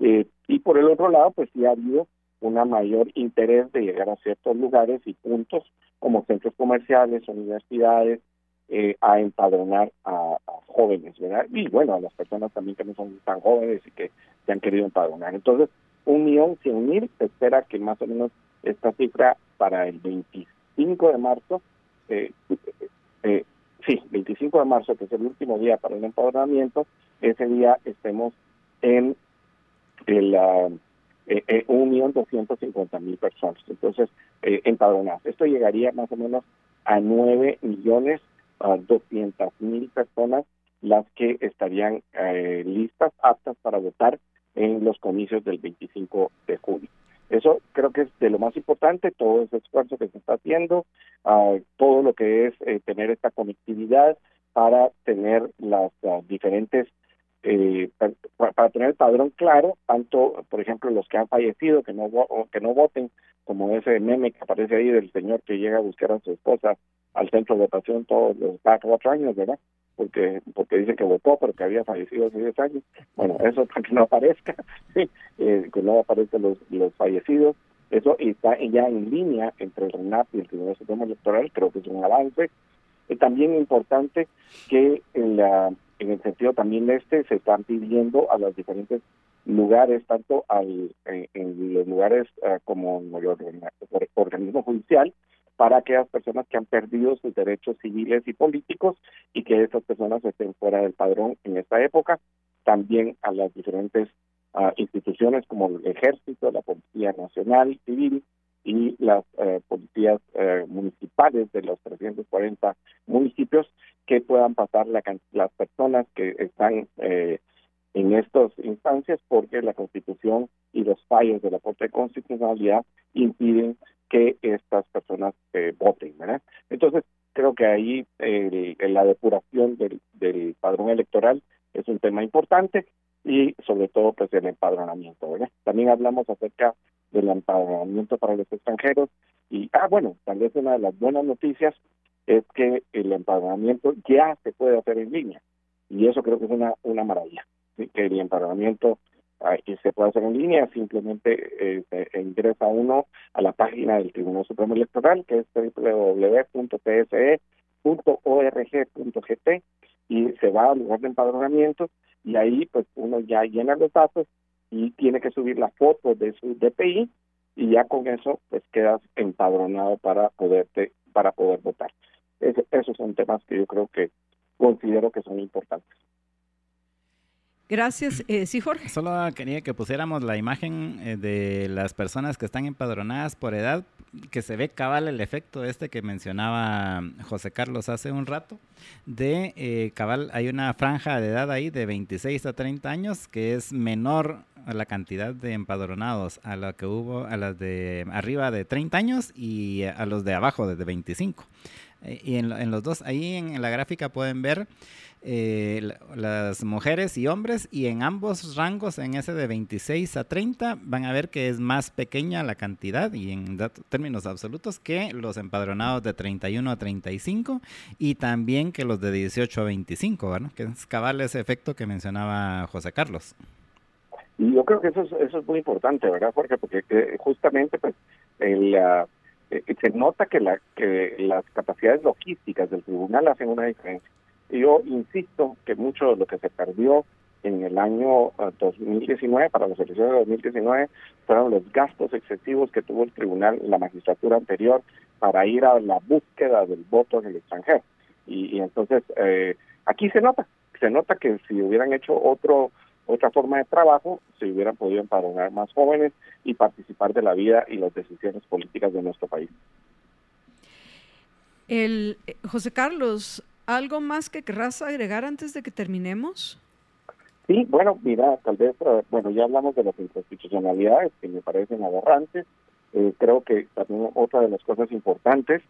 Eh, y por el otro lado, pues sí ha habido un mayor interés de llegar a ciertos lugares y puntos como centros comerciales, universidades, eh, a empadronar a, jóvenes, ¿verdad? Y bueno, a las personas también que no son tan jóvenes y que se han querido empadronar. Entonces, un millón cien mil, se espera que más o menos esta cifra para el 25 de marzo eh, eh, sí, 25 de marzo, que es el último día para el empadronamiento, ese día estemos en el uh, eh, un millón doscientos cincuenta mil personas. Entonces, eh, empadronadas. Esto llegaría más o menos a nueve millones doscientas mil personas las que estarían eh, listas, aptas para votar en los comicios del 25 de julio. Eso creo que es de lo más importante, todo ese esfuerzo que se está haciendo, uh, todo lo que es eh, tener esta conectividad para tener las uh, diferentes, eh, para, para, tener el padrón claro, tanto, por ejemplo, los que han fallecido, que no, que no voten, como ese meme que aparece ahí del señor que llega a buscar a su esposa al centro de votación todos los cuatro años, ¿verdad? porque porque dice que votó pero que había fallecido hace 10 años. Bueno, eso para que no aparezca, eh, que no aparezcan los, los fallecidos. Eso está ya en línea entre el RENAP y el Tribunal Supremo Electoral, creo que es un avance. Es también importante que en, la, en el sentido también este se están pidiendo a los diferentes lugares, tanto al, en, los lugares uh, como el organismo judicial, para aquellas personas que han perdido sus derechos civiles y políticos y que esas personas estén fuera del padrón en esta época, también a las diferentes uh, instituciones como el Ejército, la Policía Nacional Civil y las uh, policías uh, municipales de los 340 municipios que puedan pasar la, las personas que están eh, en estas instancias porque la Constitución y los fallos de la Corte de Constitucionalidad impiden que estas personas eh, voten. Entonces, creo que ahí eh, la depuración del, padrón electoral es un tema importante y sobre todo pues el empadronamiento. También hablamos acerca del empadronamiento para los extranjeros. Y, ah, bueno, tal vez una de las buenas noticias es que el empadronamiento ya se puede hacer en línea. Y eso creo que es una, una maravilla, que el empadronamiento y se puede hacer en línea, simplemente eh, ingresa uno a la página del Tribunal Supremo Electoral, que es www.tse.org.gt y se va al lugar de empadronamiento y ahí pues uno ya llena los datos y tiene que subir la foto de su DPI y ya con eso pues quedas empadronado para poderte para poder votar. esos son temas que yo creo que considero que son importantes.
Gracias. Eh, sí, Jorge.
Solo quería que pusiéramos la imagen eh, de las personas que están empadronadas por edad, que se ve cabal el efecto este que mencionaba José Carlos hace un rato. De eh, cabal, hay una franja de edad ahí de 26 a 30 años que es menor a la cantidad de empadronados a la que hubo a las de arriba de 30 años y a los de abajo de 25. y en, en los dos, ahí en la gráfica pueden ver eh, las mujeres y hombres y en ambos rangos, en ese de 26 a 30, van a ver que es más pequeña la cantidad y en términos absolutos que los empadronados de 31 a 35 y también que los de 18 a 25, ¿verdad? Que es cabal ese efecto que mencionaba José Carlos.
Y yo creo que eso es, eso es muy importante, ¿verdad, Jorge? Porque eh, justamente pues el, eh, se nota que, la, que las capacidades logísticas del tribunal hacen una diferencia. Yo insisto que mucho de lo que se perdió en el año 2019, ah, para las elecciones de 2019, fueron los gastos excesivos que tuvo el tribunal, la magistratura anterior, para ir a la búsqueda del voto en el extranjero. Y, y entonces, eh, aquí se nota, se nota que si hubieran hecho otro otra forma de trabajo, se hubieran podido empadronar más jóvenes y participar de la vida y las decisiones políticas de nuestro país.
El, eh, José Carlos, ¿algo más que querrás agregar antes de que terminemos?
Sí, bueno, mira, tal vez, eh, bueno, ya hablamos de las inconstitucionalidades que me parecen aberrantes. Eh, creo que también otra de las cosas importantes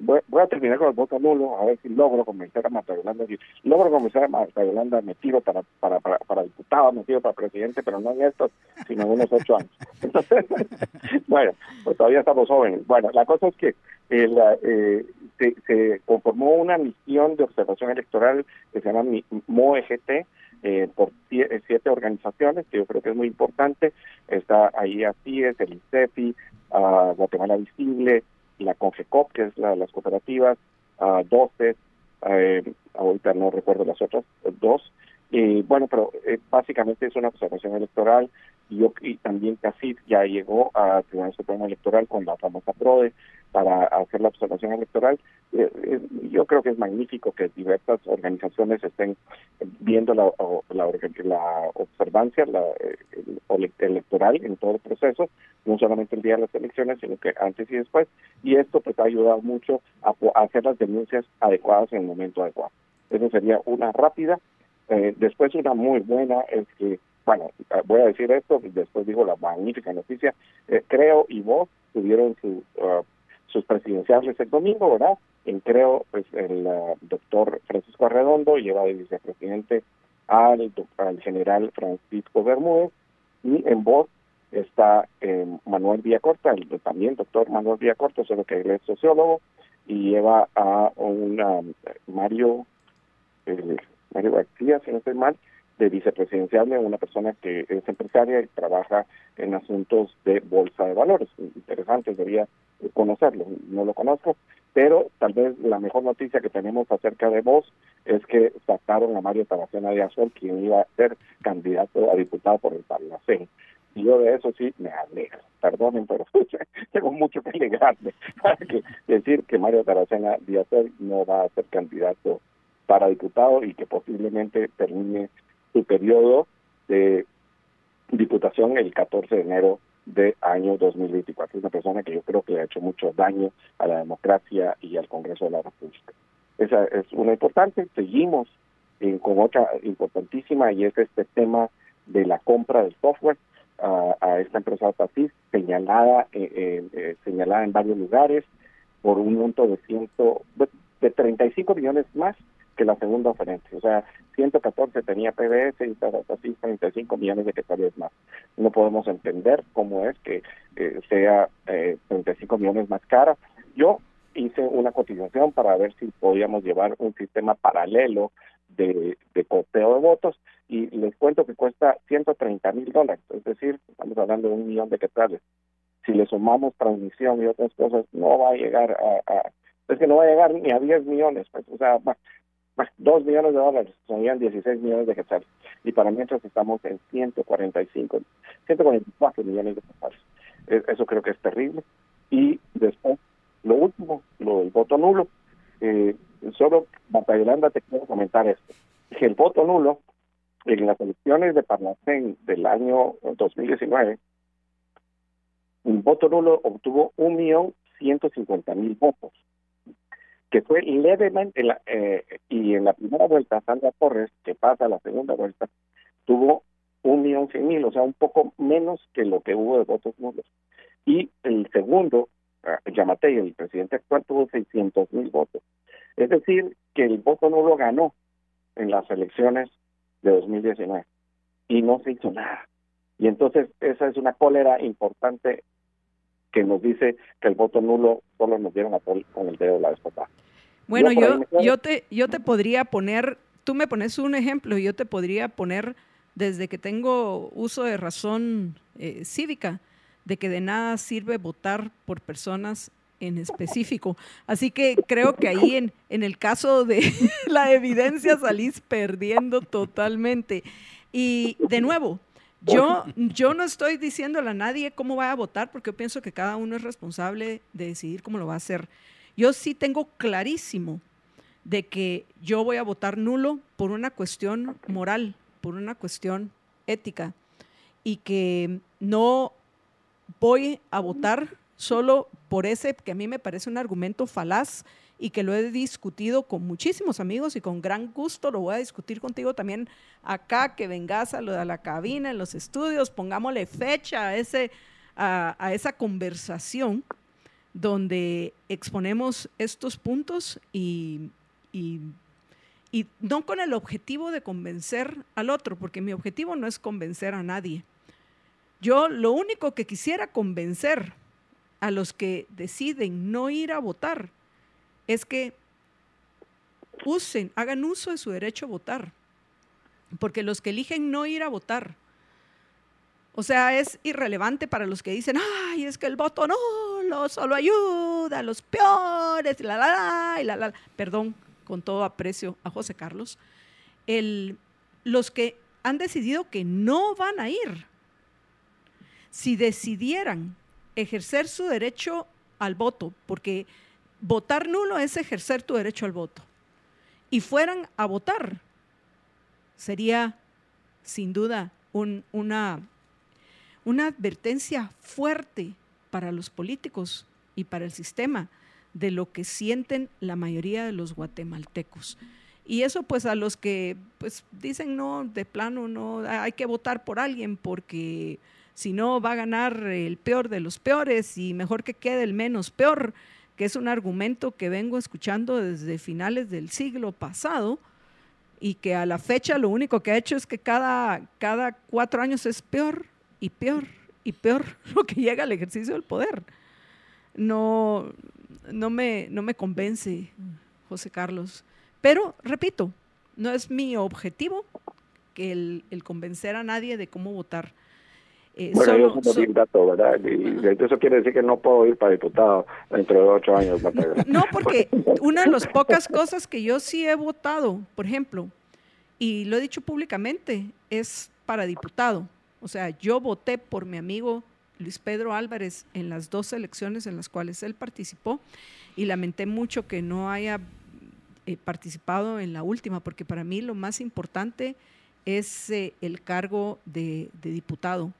voy, a terminar con el voto nulo, a ver si logro convencer a Marta Yolanda. Si logro convencer a Marta Yolanda, me tiro para, para, para, diputado, me tiro para presidente, pero no en estos, sino en unos ocho años. Entonces, bueno, pues todavía estamos jóvenes. Bueno, la cosa es que el, eh, se, se, conformó una misión de observación electoral que se llama MOEGT, eh, por siete organizaciones, que yo creo que es muy importante. Está ahí así es el ICEFI, uh, Guatemala Visible, la CONFECOP, que es la las cooperativas, uh, 12, eh, ahorita no recuerdo las otras dos, y bueno, pero eh, básicamente es una observación electoral y, yo, y también CACIF ya llegó a Tribunal Supremo Electoral con la famosa PRODE para hacer la observación electoral. Eh, eh, yo creo que es magnífico que diversas organizaciones estén viendo la, la, la observancia la, electoral en todo el proceso, no solamente el día de las elecciones, sino que antes y después. Y esto pues ha ayudado mucho a, a hacer las denuncias adecuadas en el momento adecuado. Eso sería una rápida eh, después una muy buena es que, bueno, eh, voy a decir esto, después digo la magnífica noticia, eh, Creo y vos tuvieron su, uh, sus presidenciales el domingo, ¿verdad? En Creo, pues el uh, doctor Francisco Arredondo lleva de vicepresidente al, al general Francisco Bermúdez y en voz está eh, Manuel Villacorta, el, también doctor Manuel Villacorta, solo que él es sociólogo, y lleva a un Mario, eh, Mario García, si no estoy mal, de vicepresidencial de una persona que es empresaria y trabaja en asuntos de bolsa de valores. Interesante, debería conocerlo, no lo conozco, pero tal vez la mejor noticia que tenemos acerca de vos es que sacaron a Mario Tabacena de quien iba a ser candidato a diputado por el Parlacén. Y yo de eso sí me alegro, perdonen, pero tengo mucho que alegrarme para que decir que Mario Taracena Díaz no va a ser candidato para diputado y que posiblemente termine su periodo de diputación el 14 de enero de año 2024. Es una persona que yo creo que ha hecho mucho daño a la democracia y al Congreso de la República. Esa es una importante. Seguimos con otra importantísima y es este tema de la compra del software a, esta empresa TASIS, señalada, eh, eh, señalada en varios lugares por un monto de ciento de 35 millones más que la segunda oferencia. O sea, 114 tenía PBS y así 35 millones de quetzales más. No podemos entender cómo es que eh, sea eh, 35 millones más cara. Yo hice una cotización para ver si podíamos llevar un sistema paralelo de, de de votos y les cuento que cuesta 130 mil dólares, es decir, estamos hablando de un millón de quetzales. Si le sumamos transmisión y otras cosas, no va a llegar a, a es que no va a llegar ni a 10 millones, pues, o sea, dos millones de dólares, serían 16 millones de quetzales. Y para mientras estamos en 145, 144 millones de quetzales. E, eso creo que es terrible. Y después, lo último, lo del voto nulo. Eh, solo, Batallolanda, te quiero comentar esto. Que el voto nulo, en las elecciones de Parlacén del año 2019, un voto nulo obtuvo un millón ciento cincuenta mil votos que fue levemente, eh, y en la primera vuelta Sandra Torres, que pasa a la segunda vuelta, tuvo un millón cien mil, o sea, un poco menos que lo que hubo de votos nulos. Y el segundo, uh, Yamatei, el presidente actual, tuvo 600 mil votos. Es decir, que el voto nulo ganó en las elecciones de 2019 y no se hizo nada. Y entonces esa es una cólera importante que nos dice que el voto nulo solo nos dieron a con el dedo de la despotada.
Bueno, yo, yo, te, yo te podría poner, tú me pones un ejemplo, yo te podría poner desde que tengo uso de razón eh, cívica, de que de nada sirve votar por personas en específico. Así que creo que ahí en, en el caso de la evidencia salís perdiendo totalmente. Y de nuevo, yo, yo no estoy diciéndole a nadie cómo va a votar, porque yo pienso que cada uno es responsable de decidir cómo lo va a hacer. Yo sí tengo clarísimo de que yo voy a votar nulo por una cuestión moral, por una cuestión ética, y que no voy a votar solo por ese que a mí me parece un argumento falaz y que lo he discutido con muchísimos amigos y con gran gusto. Lo voy a discutir contigo también acá, que vengas a, lo de la cabina, en los estudios, pongámosle fecha a, ese, a, esa conversación donde exponemos estos puntos y, y, y no con el objetivo de convencer al otro, porque mi objetivo no es convencer a nadie. Yo lo único que quisiera convencer a los que deciden no ir a votar es que usen, hagan uso de su derecho a votar, porque los que eligen no ir a votar, o sea, es irrelevante para los que dicen, ay, es que el voto no, lo solo ayuda a los peores, la, la, la, y la, la, perdón, con todo aprecio a José Carlos, el, los que han decidido que no van a ir, si decidieran ejercer su derecho al voto, porque votar nulo es ejercer tu derecho al voto, y fueran a votar, sería sin duda una, una advertencia fuerte para los políticos y para el sistema de lo que sienten la mayoría de los guatemaltecos. Y eso pues a los que pues dicen no, de plano no, hay que votar por alguien porque si no va a ganar el peor de los peores y mejor que quede el menos peor, que es un argumento que vengo escuchando desde finales del siglo pasado y que a la fecha lo único que ha hecho es que cada, cada cuatro años es peor y peor y peor lo que llega al ejercicio del poder. No, no, me, no me convence, José Carlos. Pero, repito, no es mi objetivo que el, el convencer a nadie de cómo votar
eh, bueno, yo soy candidato, ¿verdad? Y eso quiere decir que no puedo ir para diputado dentro de ocho años.
no, porque una de las pocas cosas que yo sí he votado, por ejemplo, y lo he dicho públicamente, es para diputado. O sea, yo voté por mi amigo Luis Pedro Álvarez en las dos elecciones en las cuales él participó y lamenté mucho que no haya eh, participado en la última, porque para mí lo más importante es eh, el cargo de, diputado.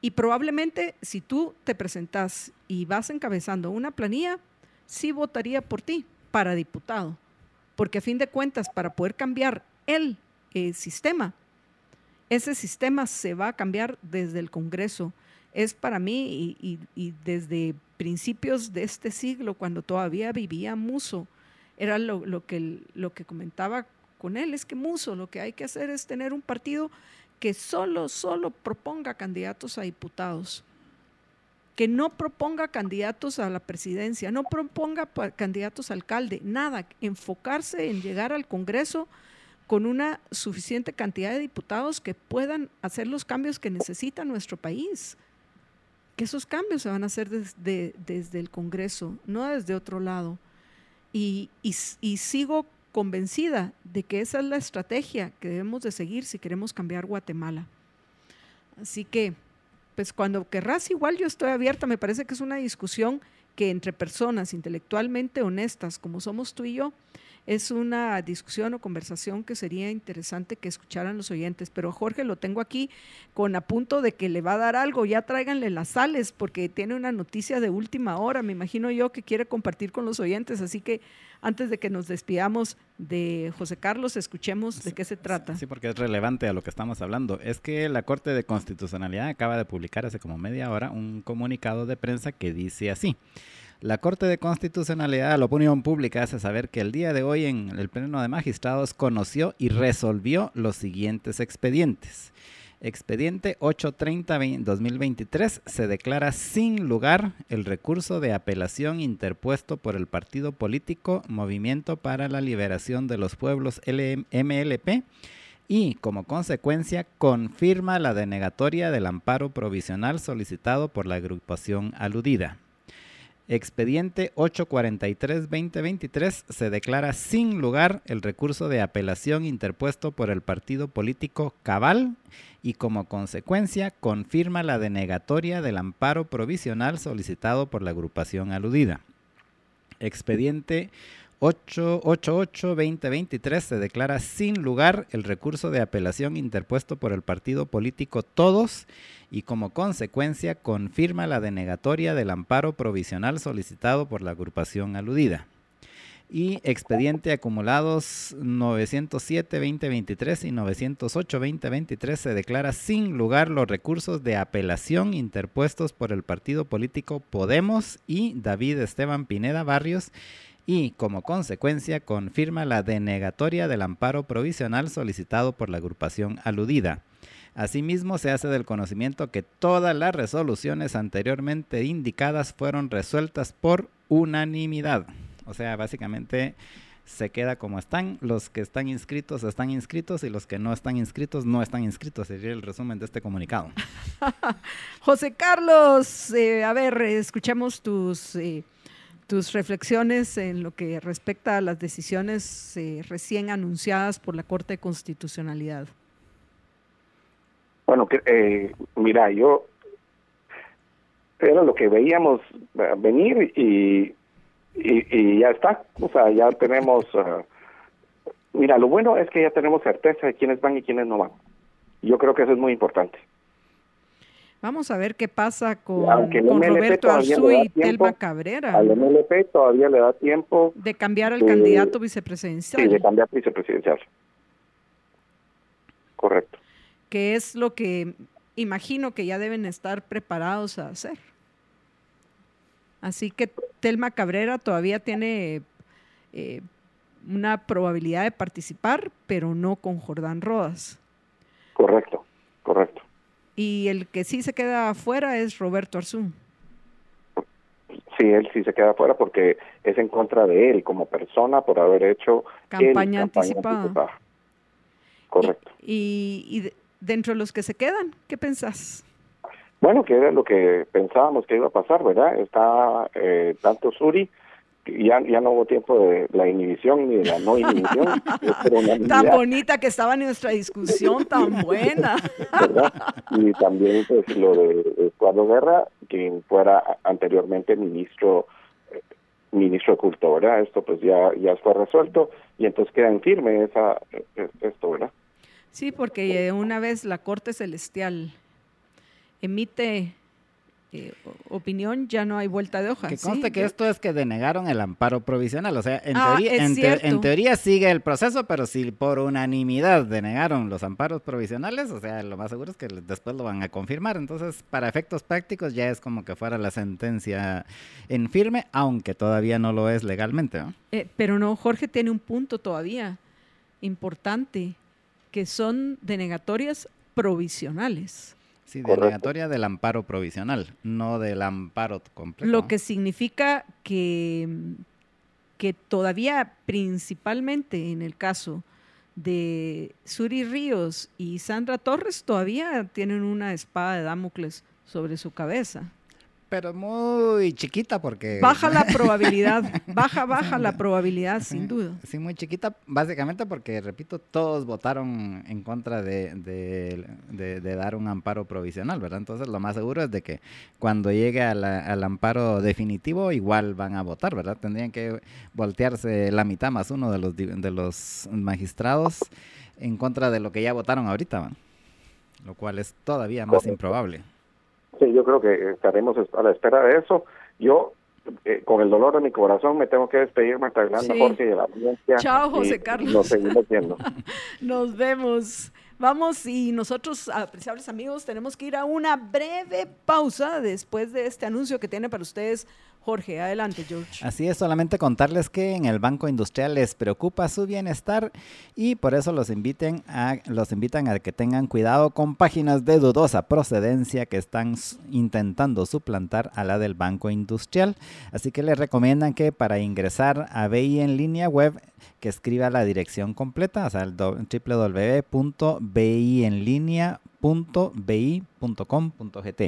Y probablemente si tú te presentas y vas encabezando una planilla, sí votaría por ti para diputado, porque a fin de cuentas, para poder cambiar el eh, sistema, ese sistema se va a cambiar desde el Congreso. Es para mí y, desde principios de este siglo, cuando todavía vivía Muso, era lo, lo, que, lo que comentaba con él, es que Muso lo que hay que hacer es tener un partido que solo, solo proponga candidatos a diputados, que no proponga candidatos a la presidencia, no proponga candidatos a alcalde, nada, enfocarse en llegar al Congreso con una suficiente cantidad de diputados que puedan hacer los cambios que necesita nuestro país. Que esos cambios se van a hacer desde, el Congreso, no desde otro lado. Y, y, y sigo convencida de que esa es la estrategia que debemos de seguir si queremos cambiar Guatemala. Así que, pues cuando querrás, igual yo estoy abierta, me parece que es una discusión que entre personas intelectualmente honestas como somos tú y yo, es una discusión o conversación que sería interesante que escucharan los oyentes. Pero Jorge lo tengo aquí con a punto de que le va a dar algo. Ya tráiganle las sales porque tiene una noticia de última hora, me imagino yo, que quiere compartir con los oyentes. Así que antes de que nos despidamos de José Carlos, escuchemos de qué se trata.
Sí, porque es relevante a lo que estamos hablando. Es que la Corte de Constitucionalidad acaba de publicar hace como media hora un comunicado de prensa que dice así. La Corte de Constitucionalidad de la Opinión Pública hace saber que el día de hoy en el Pleno de Magistrados conoció y resolvió los siguientes expedientes. Expediente 830-2023 se declara sin lugar el recurso de apelación interpuesto por el partido político Movimiento para la Liberación de los Pueblos MLP y, como consecuencia, confirma la denegatoria del amparo provisional solicitado por la agrupación aludida. Expediente 843-2023 se declara sin lugar el recurso de apelación interpuesto por el partido político Cabal y como consecuencia confirma la denegatoria del amparo provisional solicitado por la agrupación aludida. Expediente 888-2023 se declara sin lugar el recurso de apelación interpuesto por el partido político Todos y como consecuencia confirma la denegatoria del amparo provisional solicitado por la agrupación aludida. Y expediente acumulados 907-2023 y 908-2023 se declara sin lugar los recursos de apelación interpuestos por el partido político Podemos y David Esteban Pineda Barrios y, como consecuencia, confirma la denegatoria del amparo provisional solicitado por la agrupación aludida. Asimismo, se hace del conocimiento que todas las resoluciones anteriormente indicadas fueron resueltas por unanimidad. O sea, básicamente se queda como están. Los que están inscritos están inscritos y los que no están inscritos no están inscritos. Sería el resumen de este comunicado.
José Carlos, eh, a ver, escuchemos tus... Eh, tus reflexiones en lo que respecta a las decisiones eh, recién anunciadas por la Corte de Constitucionalidad.
Bueno, eh, mira, yo era lo que veíamos eh, venir y, ya está, o sea, ya tenemos, mira, lo bueno es que ya tenemos certeza de quiénes van y quiénes no van. Yo creo que eso es muy importante.
Vamos a ver qué pasa con, Roberto Arzú y Telma Cabrera.
Al MLP todavía le da tiempo.
De cambiar al candidato vicepresidencial.
Sí, de cambiar vicepresidencial. Correcto.
Que es lo que imagino que ya deben estar preparados a hacer. Así que Telma Cabrera todavía tiene eh, una probabilidad de participar, pero no con Jordán Rodas.
Correcto, correcto
y el que sí se queda afuera es Roberto Arzú.
Sí, él sí se queda afuera porque es en contra de él como persona por haber hecho
campaña, anticipada.
Correcto.
Y, dentro de los que se quedan, ¿qué pensás?
Bueno, que era lo que pensábamos que iba a pasar, ¿verdad? Está eh, tanto Suri ya, ya no hubo tiempo de la inhibición ni de la no inhibición.
tan bonita que estaba nuestra discusión, tan buena.
Y también pues, lo de Eduardo Guerra, quien fuera anteriormente ministro eh, ministro de culto, ¿verdad? Esto pues ya, ya fue resuelto y entonces queda en firme esa, e, esto, ¿verdad?
Sí, porque una vez la Corte Celestial emite eh, opinión, ya no hay vuelta de hoja.
Que conste que esto es que denegaron el amparo provisional, o sea, en, ah, teoría, en, teoría sigue el proceso, pero si por unanimidad denegaron los amparos provisionales, o sea, lo más seguro es que después lo van a confirmar, entonces para efectos prácticos ya es como que fuera la sentencia en firme, aunque todavía no lo es legalmente.
Eh, pero no, Jorge tiene un punto todavía importante, que son denegatorias provisionales.
Sí, denegatoria del amparo provisional, no del amparo completo.
Lo que significa que, que todavía principalmente en el caso de Suri Ríos y Sandra Torres todavía tienen una espada de Damocles sobre su cabeza
pero muy chiquita porque...
Baja la probabilidad, baja, baja la probabilidad, sin duda.
Sí, muy chiquita, básicamente porque, repito, todos votaron en contra de, de, dar un amparo provisional, ¿verdad? Entonces lo más seguro es de que cuando llegue al amparo definitivo igual van a votar, ¿verdad? Tendrían que voltearse la mitad más uno de los, de los magistrados en contra de lo que ya votaron ahorita, ¿verdad? lo cual es todavía más improbable.
Sí, yo creo que estaremos a la espera de eso. Yo, eh, con el dolor de mi corazón, me tengo que despedir, Marta Grande, Jorge y de la audiencia.
Chao, José Carlos.
Nos seguimos viendo.
nos vemos. Vamos y nosotros, apreciables amigos, tenemos que ir a una breve pausa después de este anuncio que tiene para ustedes Jorge, adelante, George.
Así es, solamente contarles que en el Banco Industrial les preocupa su bienestar y por eso los, inviten a, los invitan a que tengan cuidado con páginas de dudosa procedencia que están intentando suplantar a la del Banco Industrial. Así que les recomiendan que para ingresar a BI en línea web, que escriba la dirección completa, o sea, el www.bienlinea.bi.com.gt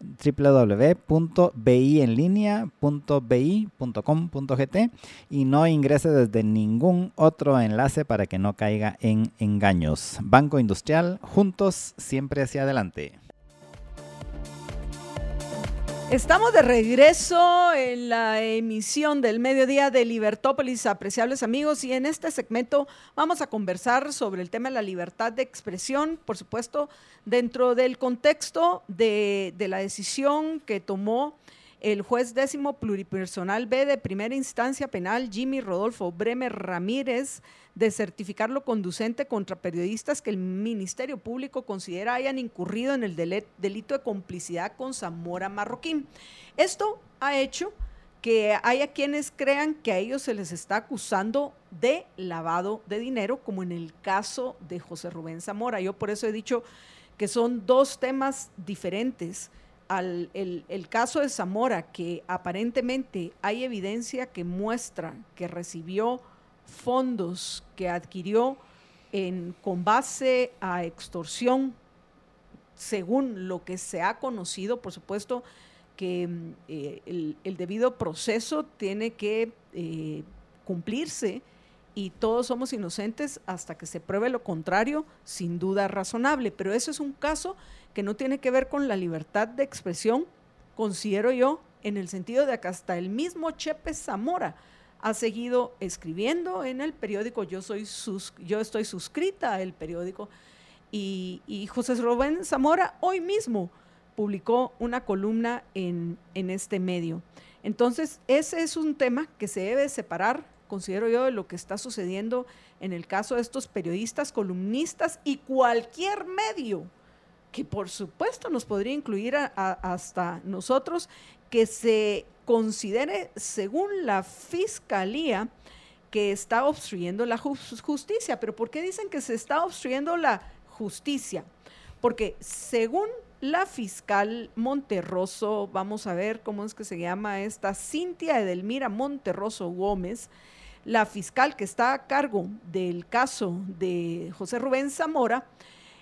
www.bienlinea.bi.com.gt y no ingrese desde ningún otro enlace para que no caiga en engaños. Banco Industrial, juntos siempre hacia adelante.
Estamos de regreso en la emisión del mediodía de Libertópolis, apreciables amigos, y en este segmento vamos a conversar sobre el tema de la libertad de expresión, por supuesto, dentro del contexto de, la decisión que tomó el juez décimo pluripersonal B de primera instancia penal, Jimmy Rodolfo Bremer Ramírez, de certificar lo conducente contra periodistas que el Ministerio Público considera hayan incurrido en el delito de complicidad con Zamora Marroquín. Esto ha hecho que haya quienes crean que a ellos se les está acusando de lavado de dinero, como en el caso de José Rubén Zamora. Yo por eso he dicho que son dos temas diferentes. Al, el, caso de Zamora, que aparentemente hay evidencia que muestra que recibió fondos que adquirió en, con base a extorsión, según lo que se ha conocido, por supuesto que mm, eh, el, debido proceso tiene que eh, cumplirse y todos somos inocentes hasta que se pruebe lo contrario, sin duda razonable. Pero eso es un caso que no tiene que ver con la libertad de expresión, considero yo, en el sentido de que hasta el mismo Chepe Zamora ha seguido escribiendo en el periódico, yo, soy sus, yo estoy suscrita al periódico, y, José Rubén Zamora hoy mismo publicó una columna en, en este medio. Entonces, ese es un tema que se debe separar, considero yo, de lo que está sucediendo en el caso de estos periodistas, columnistas y cualquier medio que por supuesto nos podría incluir hasta nosotros, que se considere, según la fiscalía, que está obstruyendo la justicia. Pero ¿por qué dicen que se está obstruyendo la justicia? Porque según la fiscal Monterroso, vamos a ver cómo es que se llama esta, Cintia Edelmira Monterroso Gómez, la fiscal que está a cargo del caso de José Rubén Zamora,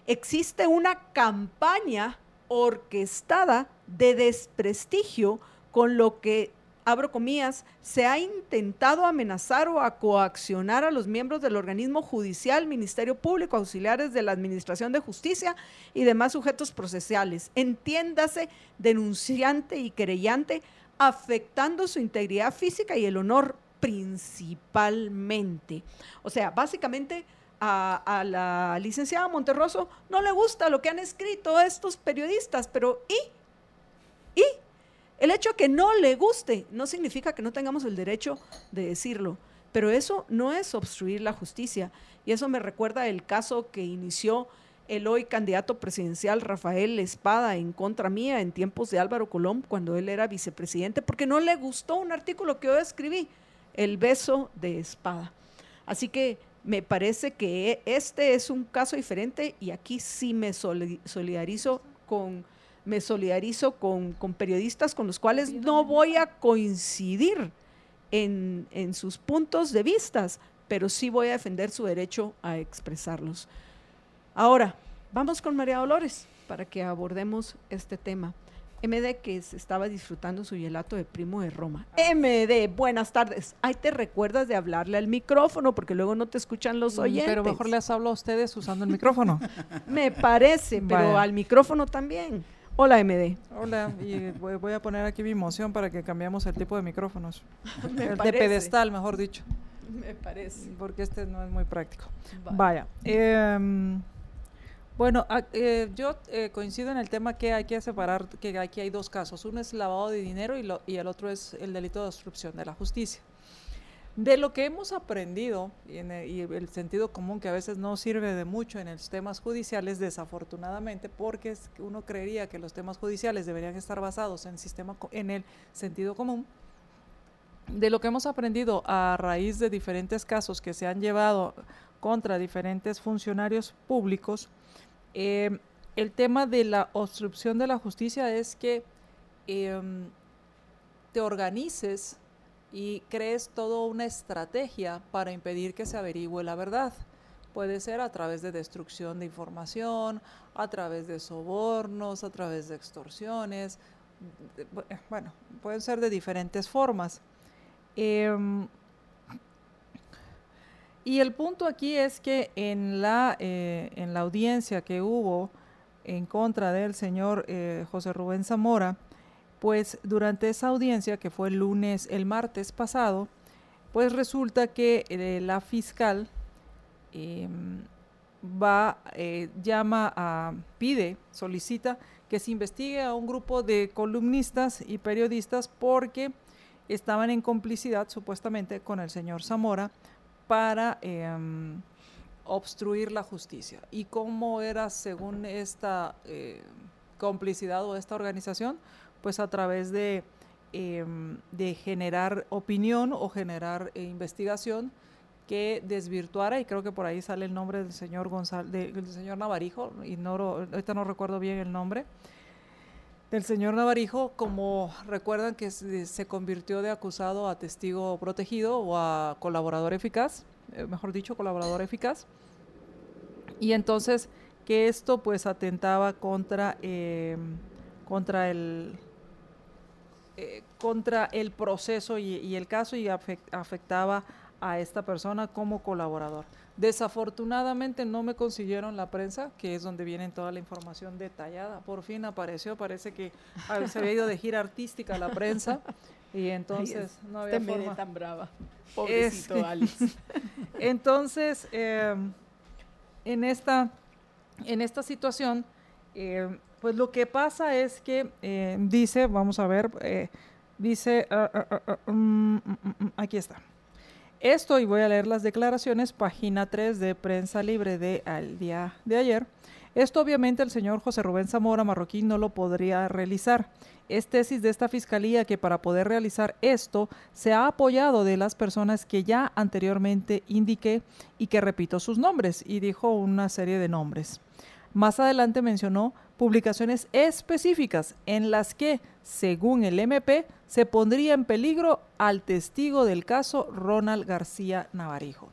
existe una campaña orquestada de desprestigio con lo que, abro comillas, se ha intentado amenazar o a coaccionar a los miembros del organismo judicial, Ministerio Público, auxiliares de la Administración de Justicia y demás sujetos procesales. Entiéndase, denunciante y querellante, afectando su integridad física y el honor principalmente. O sea, básicamente a, la licenciada Monterroso no le gusta lo que han escrito estos periodistas, pero ¿y? ¿Y? El hecho que no le guste no significa que no tengamos el derecho de decirlo, pero eso no es obstruir la justicia. Y eso me recuerda el caso que inició el hoy candidato presidencial Rafael Espada en contra mía en tiempos de Álvaro Colón, cuando él era vicepresidente, porque no le gustó un artículo que yo escribí, El beso de Espada. Así que me parece que este es un caso diferente y aquí sí me solidarizo con me solidarizo con, periodistas con los cuales no voy a coincidir en, en sus puntos de vista, pero sí voy a defender su derecho a expresarlos. Ahora, vamos con María Dolores para que abordemos este tema. MD que se estaba disfrutando su gelato de primo de Roma. MD, buenas tardes. Ay, te recuerdas de hablarle al micrófono porque luego no te escuchan los oyentes.
Pero mejor les hablo a ustedes usando el micrófono.
Me parece, pero al micrófono también. Hola MD.
Hola, y voy a poner aquí mi emoción para que cambiamos el tipo de micrófonos. el de pedestal, mejor dicho.
Me parece.
Porque este no es muy práctico. Vaya. Em, bueno, ah, eh, yo eh, coincido en el tema que hay que separar, que aquí hay dos casos. Uno es lavado de dinero y, lo, y el otro es el delito de obstrucción de la justicia. De lo que hemos aprendido y, el, sentido común que a veces no sirve de mucho en los temas judiciales, desafortunadamente, porque uno creería que los temas judiciales deberían estar basados en, sistema, en el sentido común, de lo que hemos aprendido a raíz de diferentes casos que se han llevado contra diferentes funcionarios públicos, eh, el tema de la obstrucción de la justicia es que em, te organices y crees toda una estrategia para impedir que se averigüe la verdad. Puede ser a través de destrucción de información, a través de sobornos, a través de extorsiones, bueno, pueden ser de diferentes formas. Em, y el punto aquí es que en la, eh, en la audiencia que hubo en contra del señor eh, José Rubén Zamora, pues durante esa audiencia, que fue el lunes, el martes pasado, pues resulta que eh, la fiscal em, va, llama a, pide, solicita que se investigue a un grupo de columnistas y periodistas porque estaban en complicidad supuestamente con el señor Zamora para em, obstruir la justicia. ¿Y cómo era según esta eh, complicidad o esta organización? Pues a través de, em, de generar opinión o generar eh, investigación que desvirtuara, y creo que por ahí sale el nombre del señor González, del señor Navarijo, no, ahorita no recuerdo bien el nombre, del señor Navarijo, como recuerdan que se convirtió de acusado a testigo protegido o a colaborador eficaz, eh, mejor dicho, colaborador eficaz. Y entonces que esto pues atentaba contra, em, contra el eh, contra el proceso y, el caso y afectaba a esta persona como colaborador. Desafortunadamente no me consiguieron la prensa, que es donde viene toda la información detallada. Por fin apareció, parece que se había ido de gira artística la prensa y entonces no había forma.
tan brava. Pobrecito Alice.
entonces, em, en, esta, en esta situación, em, pues lo que pasa es que em, dice, vamos a ver, eh, dice, ah, ah, ah, mm, mm, mm, aquí está. Esto, y voy a leer las declaraciones, página 3 de Prensa Libre de día de ayer. Esto obviamente el señor José Rubén Zamora Marroquín no lo podría realizar. Es tesis de esta fiscalía que para poder realizar esto se ha apoyado de las personas que ya anteriormente indiqué y que repito sus nombres y dijo una serie de nombres. Más adelante mencionó publicaciones específicas en las que, según el MP, se pondría en peligro al testigo del caso Ronald García Navarijo.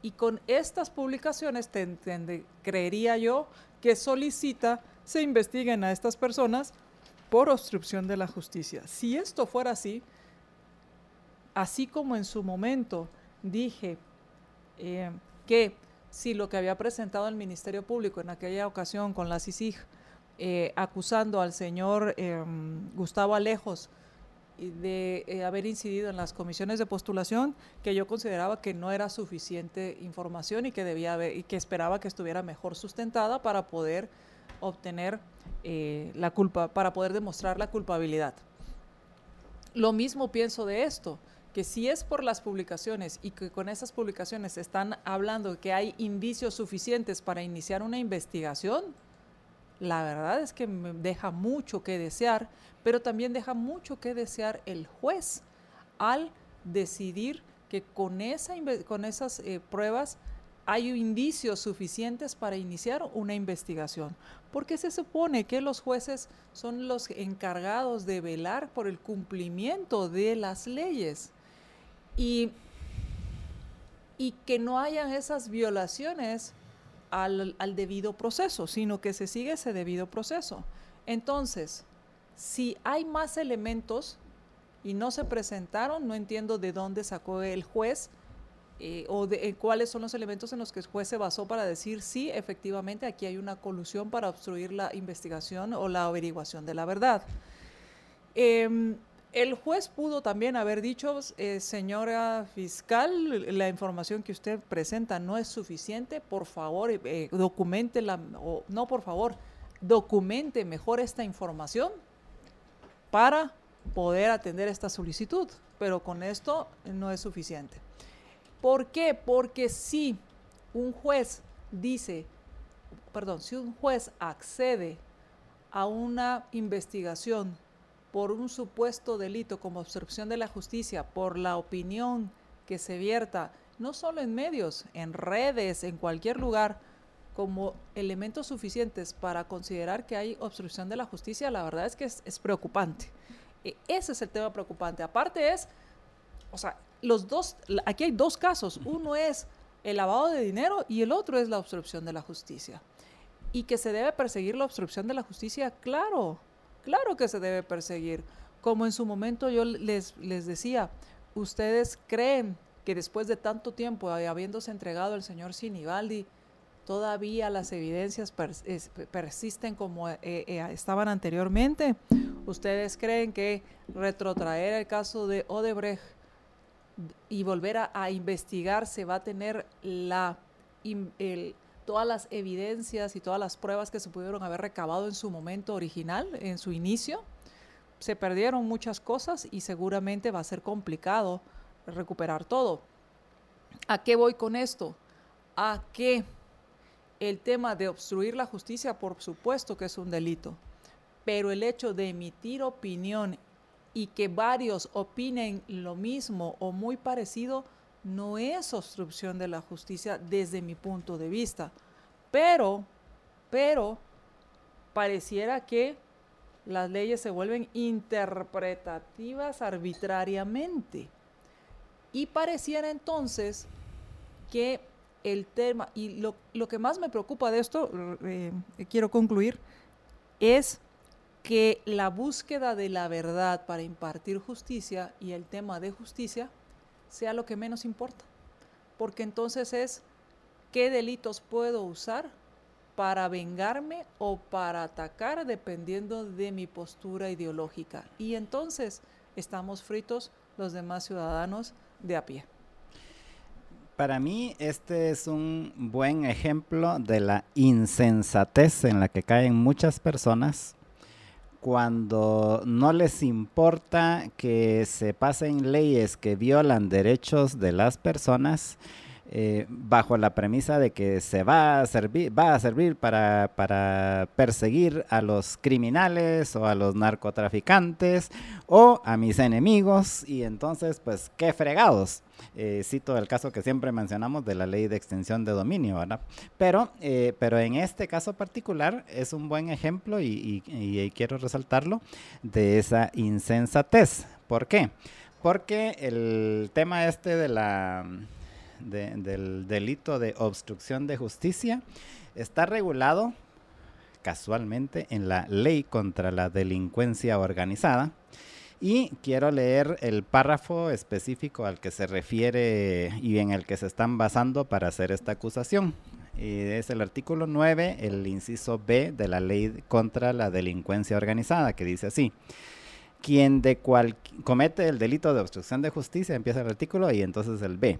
Y con estas publicaciones creería yo que solicita se investiguen a estas personas por obstrucción de la justicia. Si esto fuera así, así como en su momento dije eh, que si lo que había presentado el Ministerio Público en aquella ocasión con la CICIG eh, acusando al señor em, Gustavo Alejos de eh, haber incidido en las comisiones de postulación, que yo consideraba que no era suficiente información y que debía haber, y que esperaba que estuviera mejor sustentada para poder obtener eh, la culpa, para poder demostrar la culpabilidad. Lo mismo pienso de esto, que si es por las publicaciones y que con esas publicaciones están hablando que hay indicios suficientes para iniciar una investigación, la verdad es que me deja mucho que desear, pero también deja mucho que desear el juez al decidir que con, esa, con esas eh, pruebas hay indicios suficientes para iniciar una investigación, porque se supone que los jueces son los encargados de velar por el cumplimiento de las leyes y, y que no hayan esas violaciones al, debido proceso, sino que se sigue ese debido proceso. Entonces, si hay más elementos y no se presentaron, no entiendo de dónde sacó el juez eh, o de eh, cuáles son los elementos en los que el juez se basó para decir sí, efectivamente aquí hay una colusión para obstruir la investigación o la averiguación de la verdad. Em, el juez pudo también haber dicho, eh, señora fiscal, la información que usted presenta no es suficiente, por favor, eh, documente la, o no por favor, documente mejor esta información para poder atender esta solicitud, pero con esto no es suficiente. ¿Por qué? Porque si un juez dice, perdón, si un juez accede a una investigación por un supuesto delito como obstrucción de la justicia, por la opinión que se vierta, no solo en medios, en redes, en cualquier lugar, como elementos suficientes para considerar que hay obstrucción de la justicia, la verdad es que es, preocupante. E, ese es el tema preocupante. Aparte es, o sea, los dos, aquí hay dos casos. Uno es el lavado de dinero y el otro es la obstrucción de la justicia. Y que se debe perseguir la obstrucción de la justicia, claro, claro que se debe perseguir. Como en su momento yo les, les decía, ustedes creen que después de tanto tiempo, habiéndose entregado el señor Sinibaldi, todavía las evidencias persisten como eh, eh, estaban anteriormente. ¿Ustedes creen que retrotraer el caso de Odebrecht y volver a, investigar se va a tener la, todas las evidencias y todas las pruebas que se pudieron haber recabado en su momento original, en su inicio? Se perdieron muchas cosas y seguramente va a ser complicado recuperar todo. ¿A qué voy con esto? A que el tema de obstruir la justicia, por supuesto que es un delito, pero el hecho de emitir opinión y que varios opinen lo mismo o muy parecido no es obstrucción de la justicia desde mi punto de vista. Pero, pero, pareciera que las leyes se vuelven interpretativas arbitrariamente. Y pareciera entonces que el tema, y lo, que más me preocupa de esto, eh, quiero concluir, es que la búsqueda de la verdad para impartir justicia y el tema de justicia sea lo que menos importa. Porque entonces es qué delitos puedo usar para vengarme o para atacar dependiendo de mi postura ideológica. Y entonces estamos fritos los demás ciudadanos de a pie.
Para mí este es un buen ejemplo de la insensatez en la que caen muchas personas cuando no les importa que se pasen leyes que violan derechos de las personas eh, bajo la premisa de que se va a servir, va a servir para, para, perseguir a los criminales o a los narcotraficantes o a mis enemigos y entonces pues qué fregados. Eh, cito el caso que siempre mencionamos de la ley de extensión de dominio, ¿verdad? Pero, eh, pero en este caso particular es un buen ejemplo y, y quiero resaltarlo de esa insensatez. ¿Por qué? Porque el tema este de la del delito de obstrucción de justicia está regulado casualmente en la ley contra la delincuencia organizada. Y quiero leer el párrafo específico al que se refiere y en el que se están basando para hacer esta acusación. Y es el artículo 9, el inciso B de la ley contra la delincuencia organizada, que dice así. Quien de cual comete el delito de obstrucción de justicia, empieza el artículo y entonces el B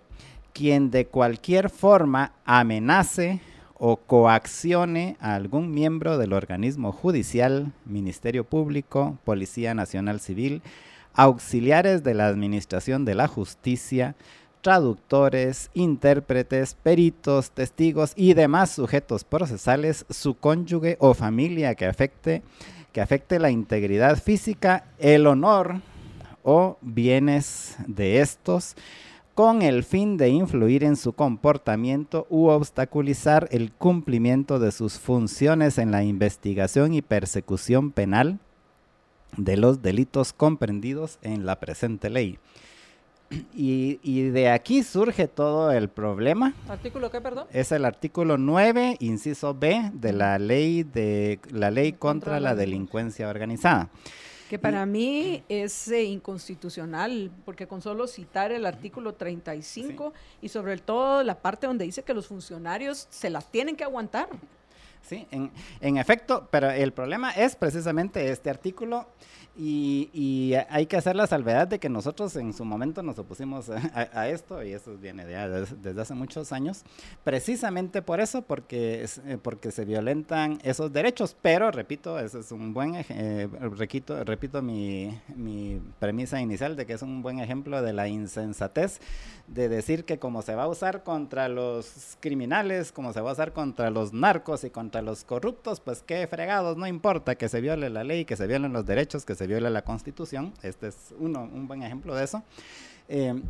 quien de cualquier forma amenace o coaccione a algún miembro del organismo judicial, Ministerio Público, Policía Nacional Civil, auxiliares de la Administración de la Justicia, traductores, intérpretes, peritos, testigos y demás sujetos procesales, su cónyuge o familia que afecte, que afecte la integridad física, el honor o bienes de estos, con el fin de influir en su comportamiento u obstaculizar el cumplimiento de sus funciones en la investigación y persecución penal de los delitos comprendidos en la presente ley. Y, de aquí surge todo el problema.
¿Artículo qué, perdón?
Es el artículo 9, inciso B, de la ley, de, la ley contra la delincuencia organizada.
Que para mí es eh, inconstitucional, porque con solo citar el artículo 35 y sobre todo la parte donde dice que los funcionarios se las tienen que aguantar.
Sí, en, en efecto, pero el problema es precisamente este artículo y, hay que hacer la salvedad de que nosotros en su momento nos opusimos a, esto, y eso viene de, desde hace muchos años, precisamente por eso, porque, eh, porque se violentan esos derechos. Pero, repito, ese es un buen, eh, repito, repito mi, mi premisa inicial de que es un buen ejemplo de la insensatez de decir que como se va a usar contra los criminales, como se va a usar contra los narcos y contra los corruptos, pues qué fregados, no importa que se viole la ley, que se violen los derechos, que se viola la Constitución. Este es uno, un buen ejemplo de eso. Eh,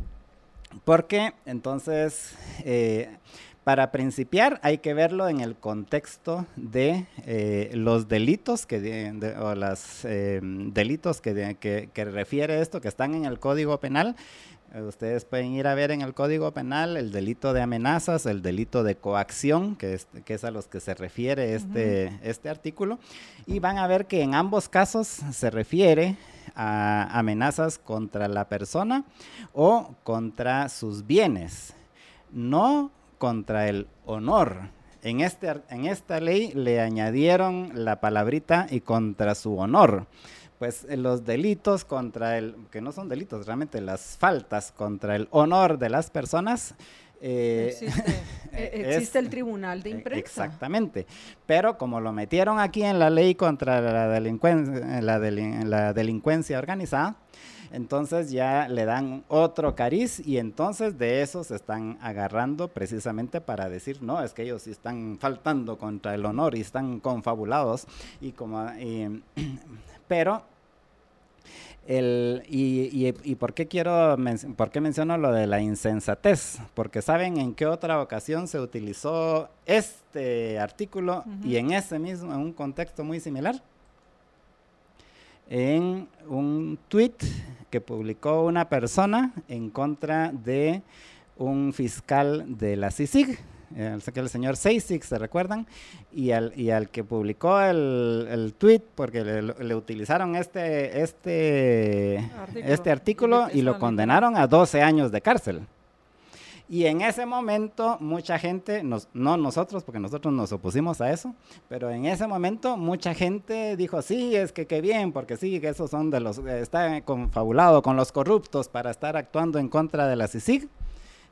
porque entonces, eh, para principiar, hay que verlo en el contexto de eh, los delitos que o los delitos que, que, refiere esto, que están en el Código Penal, ustedes pueden ir a ver en el Código Penal el delito de amenazas, el delito de coacción, que es, que es a los que se refiere este, este artículo, y van a ver que en ambos casos se refiere a amenazas contra la persona o contra sus bienes, no contra el honor. En, este, en esta ley le añadieron la palabrita y contra su honor pues eh, los delitos contra el, que no son delitos, realmente las faltas contra el honor de las personas.
Eh, existe, el tribunal de imprensa.
Exactamente. Pero como lo metieron aquí en la ley contra la delincuencia, la, la delincuencia organizada, entonces ya le dan otro cariz y entonces de eso se están agarrando precisamente para decir, no, es que ellos sí están faltando contra el honor y están confabulados y como... pero el, y, y, por qué quiero por qué menciono lo de la insensatez porque saben en qué otra ocasión se utilizó este artículo y en ese mismo en un contexto muy similar en un tweet que publicó una persona en contra de un fiscal de la CICIG el, el señor Seisik, ¿se recuerdan? Y al, y al que publicó el, el tweet, porque le, utilizaron este, este artículo, este artículo y lo condenaron a 12 años de cárcel. Y en ese momento mucha gente, no nosotros, porque nosotros nos opusimos a eso, pero en ese momento mucha gente dijo, sí, es que qué bien, porque sí, que esos son de los, está confabulado con los corruptos para estar actuando en contra de la CICIG.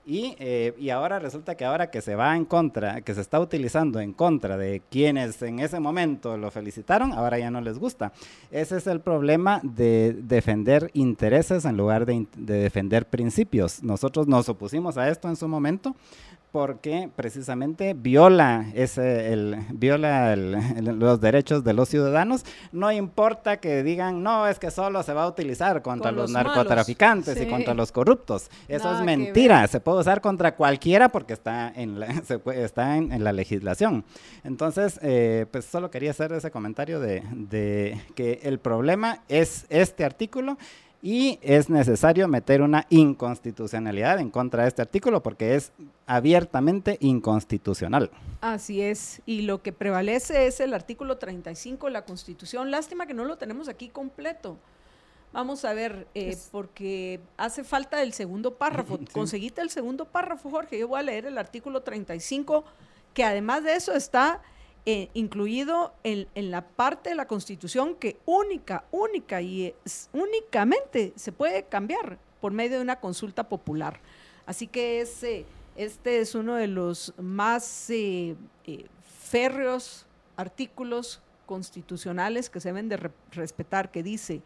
Y, eh, y, ahora resulta que ahora que se va en contra, que se está utilizando en contra de quienes en ese momento lo felicitaron, ahora ya no les gusta. Ese es el problema de defender intereses en lugar de, de defender principios. Nosotros nos opusimos a esto en su momento, porque precisamente viola ese el viola los derechos de los ciudadanos. No importa que digan no es que solo se va a utilizar contra los, narcotraficantes y contra los corruptos eso es mentira. se puede usar contra cualquiera porque está en la, está en, la legislación. Entonces eh, pues solo quería hacer ese comentario de, de que el problema es este artículo y es necesario meter una inconstitucionalidad en contra de este artículo porque es abiertamente inconstitucional.
Así es, y lo que prevalece es el artículo 35 de la Constitución. Lástima que no lo tenemos aquí completo. Vamos a ver, eh, porque hace falta el segundo párrafo. Conseguiste el segundo párrafo, Jorge. Yo voy a leer el artículo 35, que además de eso está eh, incluido en, la parte de la Constitución que única, única y únicamente se puede cambiar por medio de una consulta popular. Así que ese, este es uno de los más eh, eh, férreos artículos constitucionales que se deben de respetar, que dice,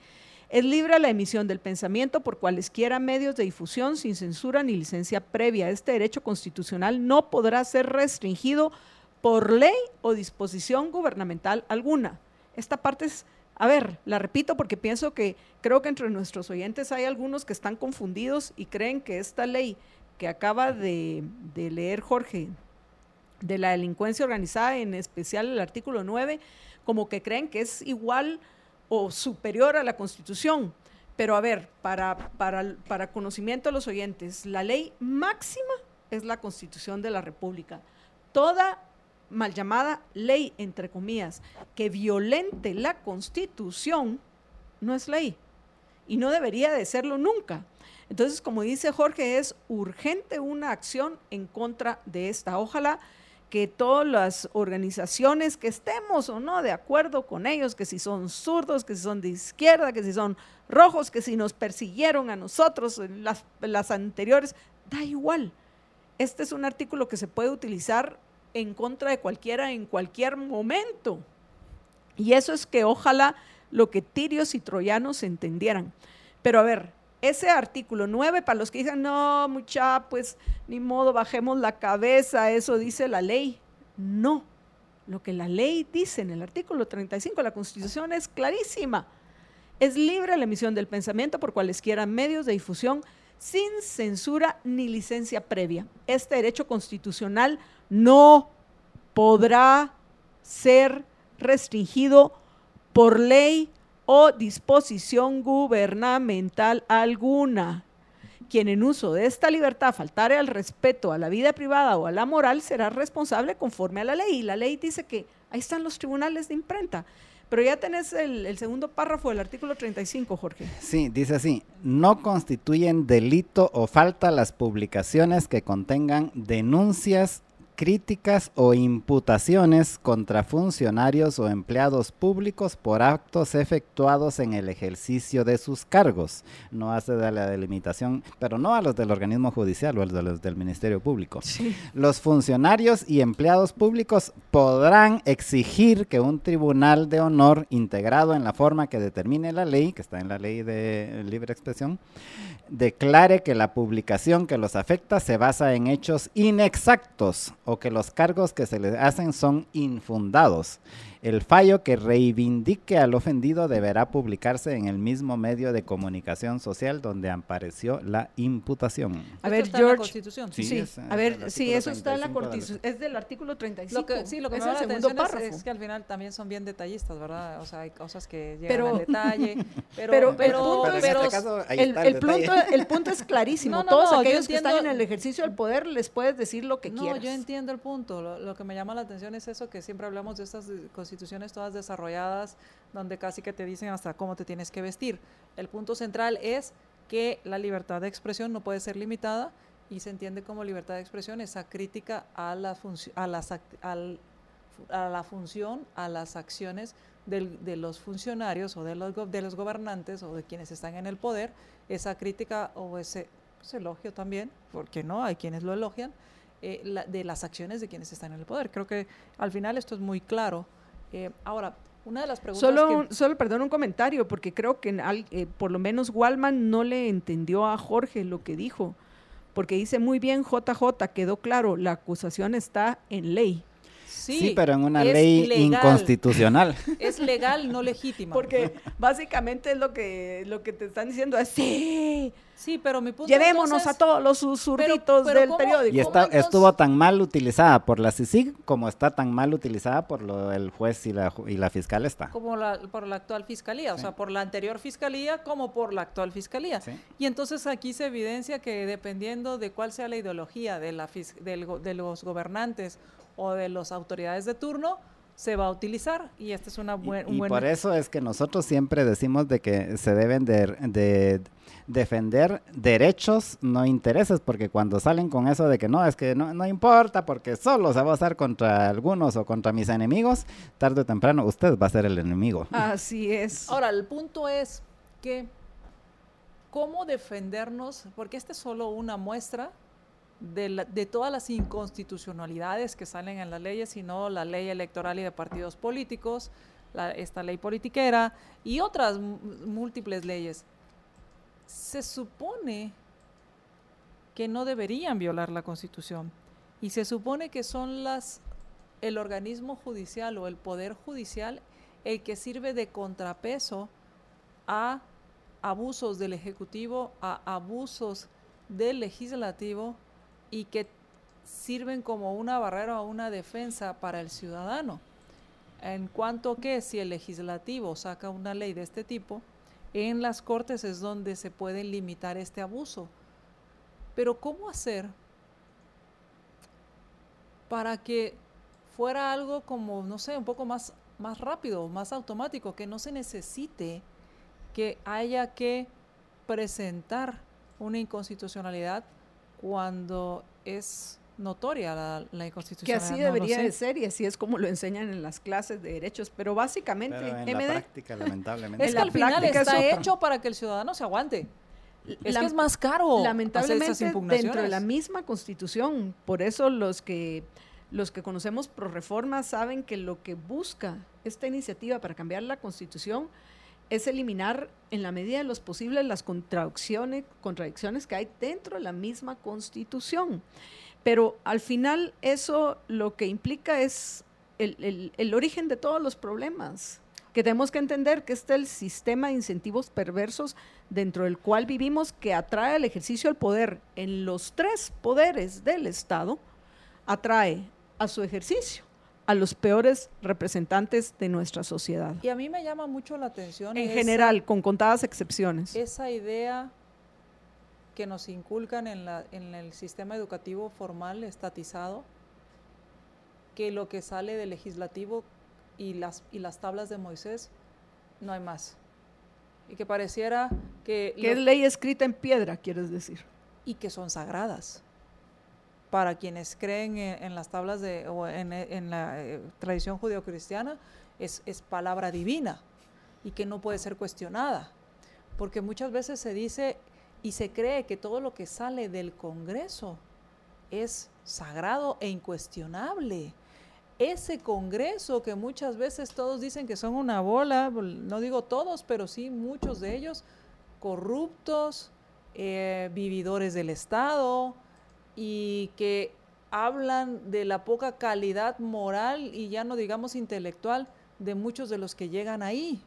es libre la emisión del pensamiento por cualesquiera medios de difusión sin censura ni licencia previa. Este derecho constitucional no podrá ser restringido por ley o disposición gubernamental alguna. Esta parte es, a ver, la repito porque pienso que creo que entre nuestros oyentes hay algunos que están confundidos y creen que esta ley que acaba de, leer Jorge, de la delincuencia organizada, en especial el artículo 9, como que creen que es igual o superior a la Constitución. Pero a ver, para, para, para conocimiento de los oyentes, la ley máxima es la Constitución de la República. Toda mal llamada ley, entre comillas, que violente la constitución, no es ley. Y no debería de serlo nunca. Entonces, como dice Jorge, es urgente una acción en contra de esta. Ojalá que todas las organizaciones que estemos o no de acuerdo con ellos, que si son zurdos, que si son de izquierda, que si son rojos, que si nos persiguieron a nosotros las, las anteriores, da igual. Este es un artículo que se puede utilizar en contra de cualquiera en cualquier momento. Y eso es que ojalá lo que tirios y troyanos entendieran. Pero a ver, ese artículo 9, para los que dicen, no, mucha, pues ni modo, bajemos la cabeza, eso dice la ley. No, lo que la ley dice en el artículo 35 de la Constitución es clarísima. Es libre la emisión del pensamiento por cualesquiera medios de difusión sin censura ni licencia previa. Este derecho constitucional no podrá ser restringido por ley o disposición gubernamental alguna. quien en uso de esta libertad faltare al respeto a la vida privada o a la moral será responsable conforme a la ley. Y la ley dice que ahí están los tribunales de imprenta. Pero ya tenés el, el, segundo párrafo del artículo 35, Jorge.
Sí, dice así, no constituyen delito o falta las publicaciones que contengan denuncias críticas o imputaciones contra funcionarios o empleados públicos por actos efectuados en el ejercicio de sus cargos. No hace de la delimitación, pero no a los del organismo judicial o a los del Ministerio Público. Los funcionarios y empleados públicos podrán exigir que un tribunal de honor integrado en la forma que determine la ley, que está en la ley de libre expresión, declare que la publicación que los afecta se basa en hechos inexactos o que los cargos que se les hacen son infundados. El fallo que reivindique al ofendido deberá publicarse en el mismo medio de comunicación social donde apareció la imputación.
A ver, George. Sí, a ver, sí, eso está en la Constitución. Es del artículo 35.
sí, lo que me da la atención es, que al final también son bien detallistas, ¿verdad? O sea, hay cosas que llegan pero, al detalle. Pero,
pero, el, punto, el, punto, es clarísimo. Todos aquellos que están en el ejercicio del poder les puedes decir lo que quieras.
No, yo entiendo el punto. Lo, lo, que me llama la atención es eso que siempre hablamos de estas instituciones todas desarrolladas donde casi que te dicen hasta cómo te tienes que vestir. El punto central es que la libertad de expresión no puede ser limitada y se entiende como libertad de expresión esa crítica a la, a las, a la función, a las acciones de los funcionarios o de los, de los gobernantes o de quienes están en el poder, esa crítica o ese elogio también, porque no, hay quienes lo elogian, eh, de las acciones de quienes están en el poder. Creo que al final esto es muy claro eh, ahora, una de las preguntas
solo, Solo, perdón, un comentario, porque creo que eh, por lo menos Walman no le entendió a Jorge lo que dijo, porque dice muy bien JJ, quedó claro, la acusación está en ley.
Sí, pero en una ley inconstitucional.
Es legal, no legítima.
Porque básicamente es lo que, lo que te están diciendo es sí.
Sí, pero mi punto
Llevémonos a todos los susurritos del periódico.
Y está, estuvo tan mal utilizada por la CICIG como está tan mal utilizada por lo, el juez y la, y la fiscal está.
Como la, por la actual fiscalía, o sea, por la anterior fiscalía como por la actual fiscalía. Y entonces aquí se evidencia que dependiendo de cuál sea la ideología de, la, de los gobernantes o de las autoridades de turno se va a utilizar y este es una buena...
Y, por eso es que nosotros siempre decimos de que se deben de, defender derechos, no intereses, porque cuando salen con eso de que no, es que no, no importa, porque solo se va a usar contra algunos o contra mis enemigos, tarde o temprano usted va a ser el enemigo.
Así es.
Ahora, el punto es que, ¿cómo defendernos? Porque esta es solo una muestra de, todas las inconstitucionalidades que salen en las leyes, sino la ley electoral y de partidos políticos, esta ley politiquera y otras múltiples leyes. Se supone que no deberían violar la Constitución y se supone que son las el organismo judicial o el poder judicial el que sirve de contrapeso a abusos del ejecutivo, a abusos del legislativo y que sirven como una barrera o una defensa para el ciudadano. En cuanto que si el legislativo saca una ley de este tipo, en las cortes es donde se puede limitar este abuso. Pero ¿cómo hacer para que fuera algo como, no sé, un poco más, más rápido, más automático, que no se necesite que haya que presentar una inconstitucionalidad cuando es notoria la, la inconstitucionalidad.
Que así debería de ser y así es como lo enseñan en las clases de derechos, pero básicamente
en la práctica lamentablemente
es que al final está hecho para que el ciudadano se aguante. Es que es más caro.
Lamentablemente dentro de la misma Constitución, por eso los que los que conocemos pro reforma saben que lo que busca esta iniciativa para cambiar la Constitución es eliminar en la medida de los posibles las contradicciones, contradicciones que hay dentro de la misma constitución. Pero al final eso lo que implica es el, el, origen de todos los problemas, que tenemos que entender que este es el sistema de incentivos perversos dentro del cual vivimos que atrae al ejercicio del poder en los tres poderes del Estado, atrae a su ejercicio a los peores representantes de nuestra sociedad.
Y a mí me llama mucho la atención.
En general, con contadas excepciones.
Esa idea que nos inculcan en, la, en el sistema educativo formal estatizado, que lo que sale del legislativo y las, y las tablas de Moisés, no hay más. Y que pareciera que...
Que es ley escrita en piedra, quieres decir.
Y que son sagradas. Para quienes creen en, las tablas de, o en, en la eh, tradición judeocristiana, es, es palabra divina y que no puede ser cuestionada. Porque muchas veces se dice y se cree que todo lo que sale del Congreso es sagrado e incuestionable. Ese Congreso que muchas veces todos dicen que son una bola, no digo todos, pero sí muchos de ellos, corruptos, eh, vividores del Estado y que hablan de la poca calidad moral y ya no digamos intelectual de muchos de los que llegan ahí.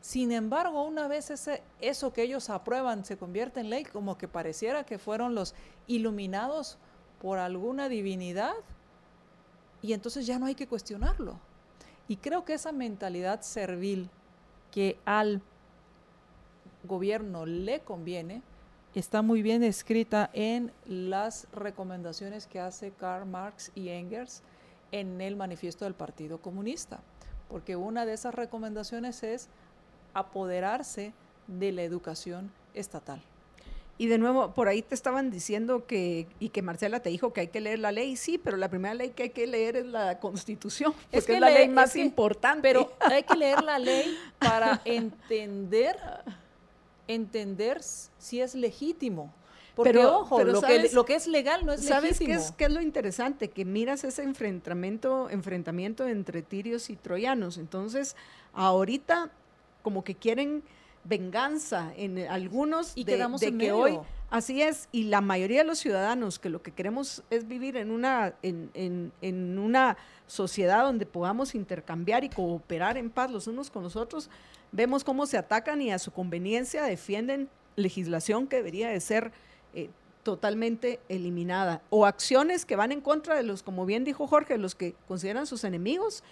Sin embargo, una vez eso que ellos aprueban se convierte en ley, como que pareciera que fueron los iluminados por alguna divinidad, y entonces ya no hay que cuestionarlo. Y creo que esa mentalidad servil que al gobierno le conviene, está muy bien escrita en las recomendaciones que hace Karl Marx y Engels en el manifiesto del Partido Comunista, porque una de esas recomendaciones es apoderarse de la educación estatal.
Y de nuevo, por ahí te estaban diciendo que, y que Marcela te dijo que hay que leer la ley, sí, pero la primera ley que hay que leer es la constitución, es que es la ley más importante.
Pero hay que leer la ley para entender, entender si es legítimo. Porque, pero, ojo, lo, que, lo, que, es legal no es
¿sabes
legítimo.
¿Sabes qué es, lo interesante? Que miras ese enfrentamiento, enfrentamiento entre tirios y troyanos. Entonces, ahorita como que quieren venganza en algunos
y
de,
de
que hoy así es y la mayoría de los ciudadanos que lo que queremos es vivir en una en, en, en, una sociedad donde podamos intercambiar y cooperar en paz los unos con los otros vemos cómo se atacan y a su conveniencia defienden legislación que debería de ser eh, totalmente eliminada o acciones que van en contra de los como bien dijo Jorge los que consideran sus enemigos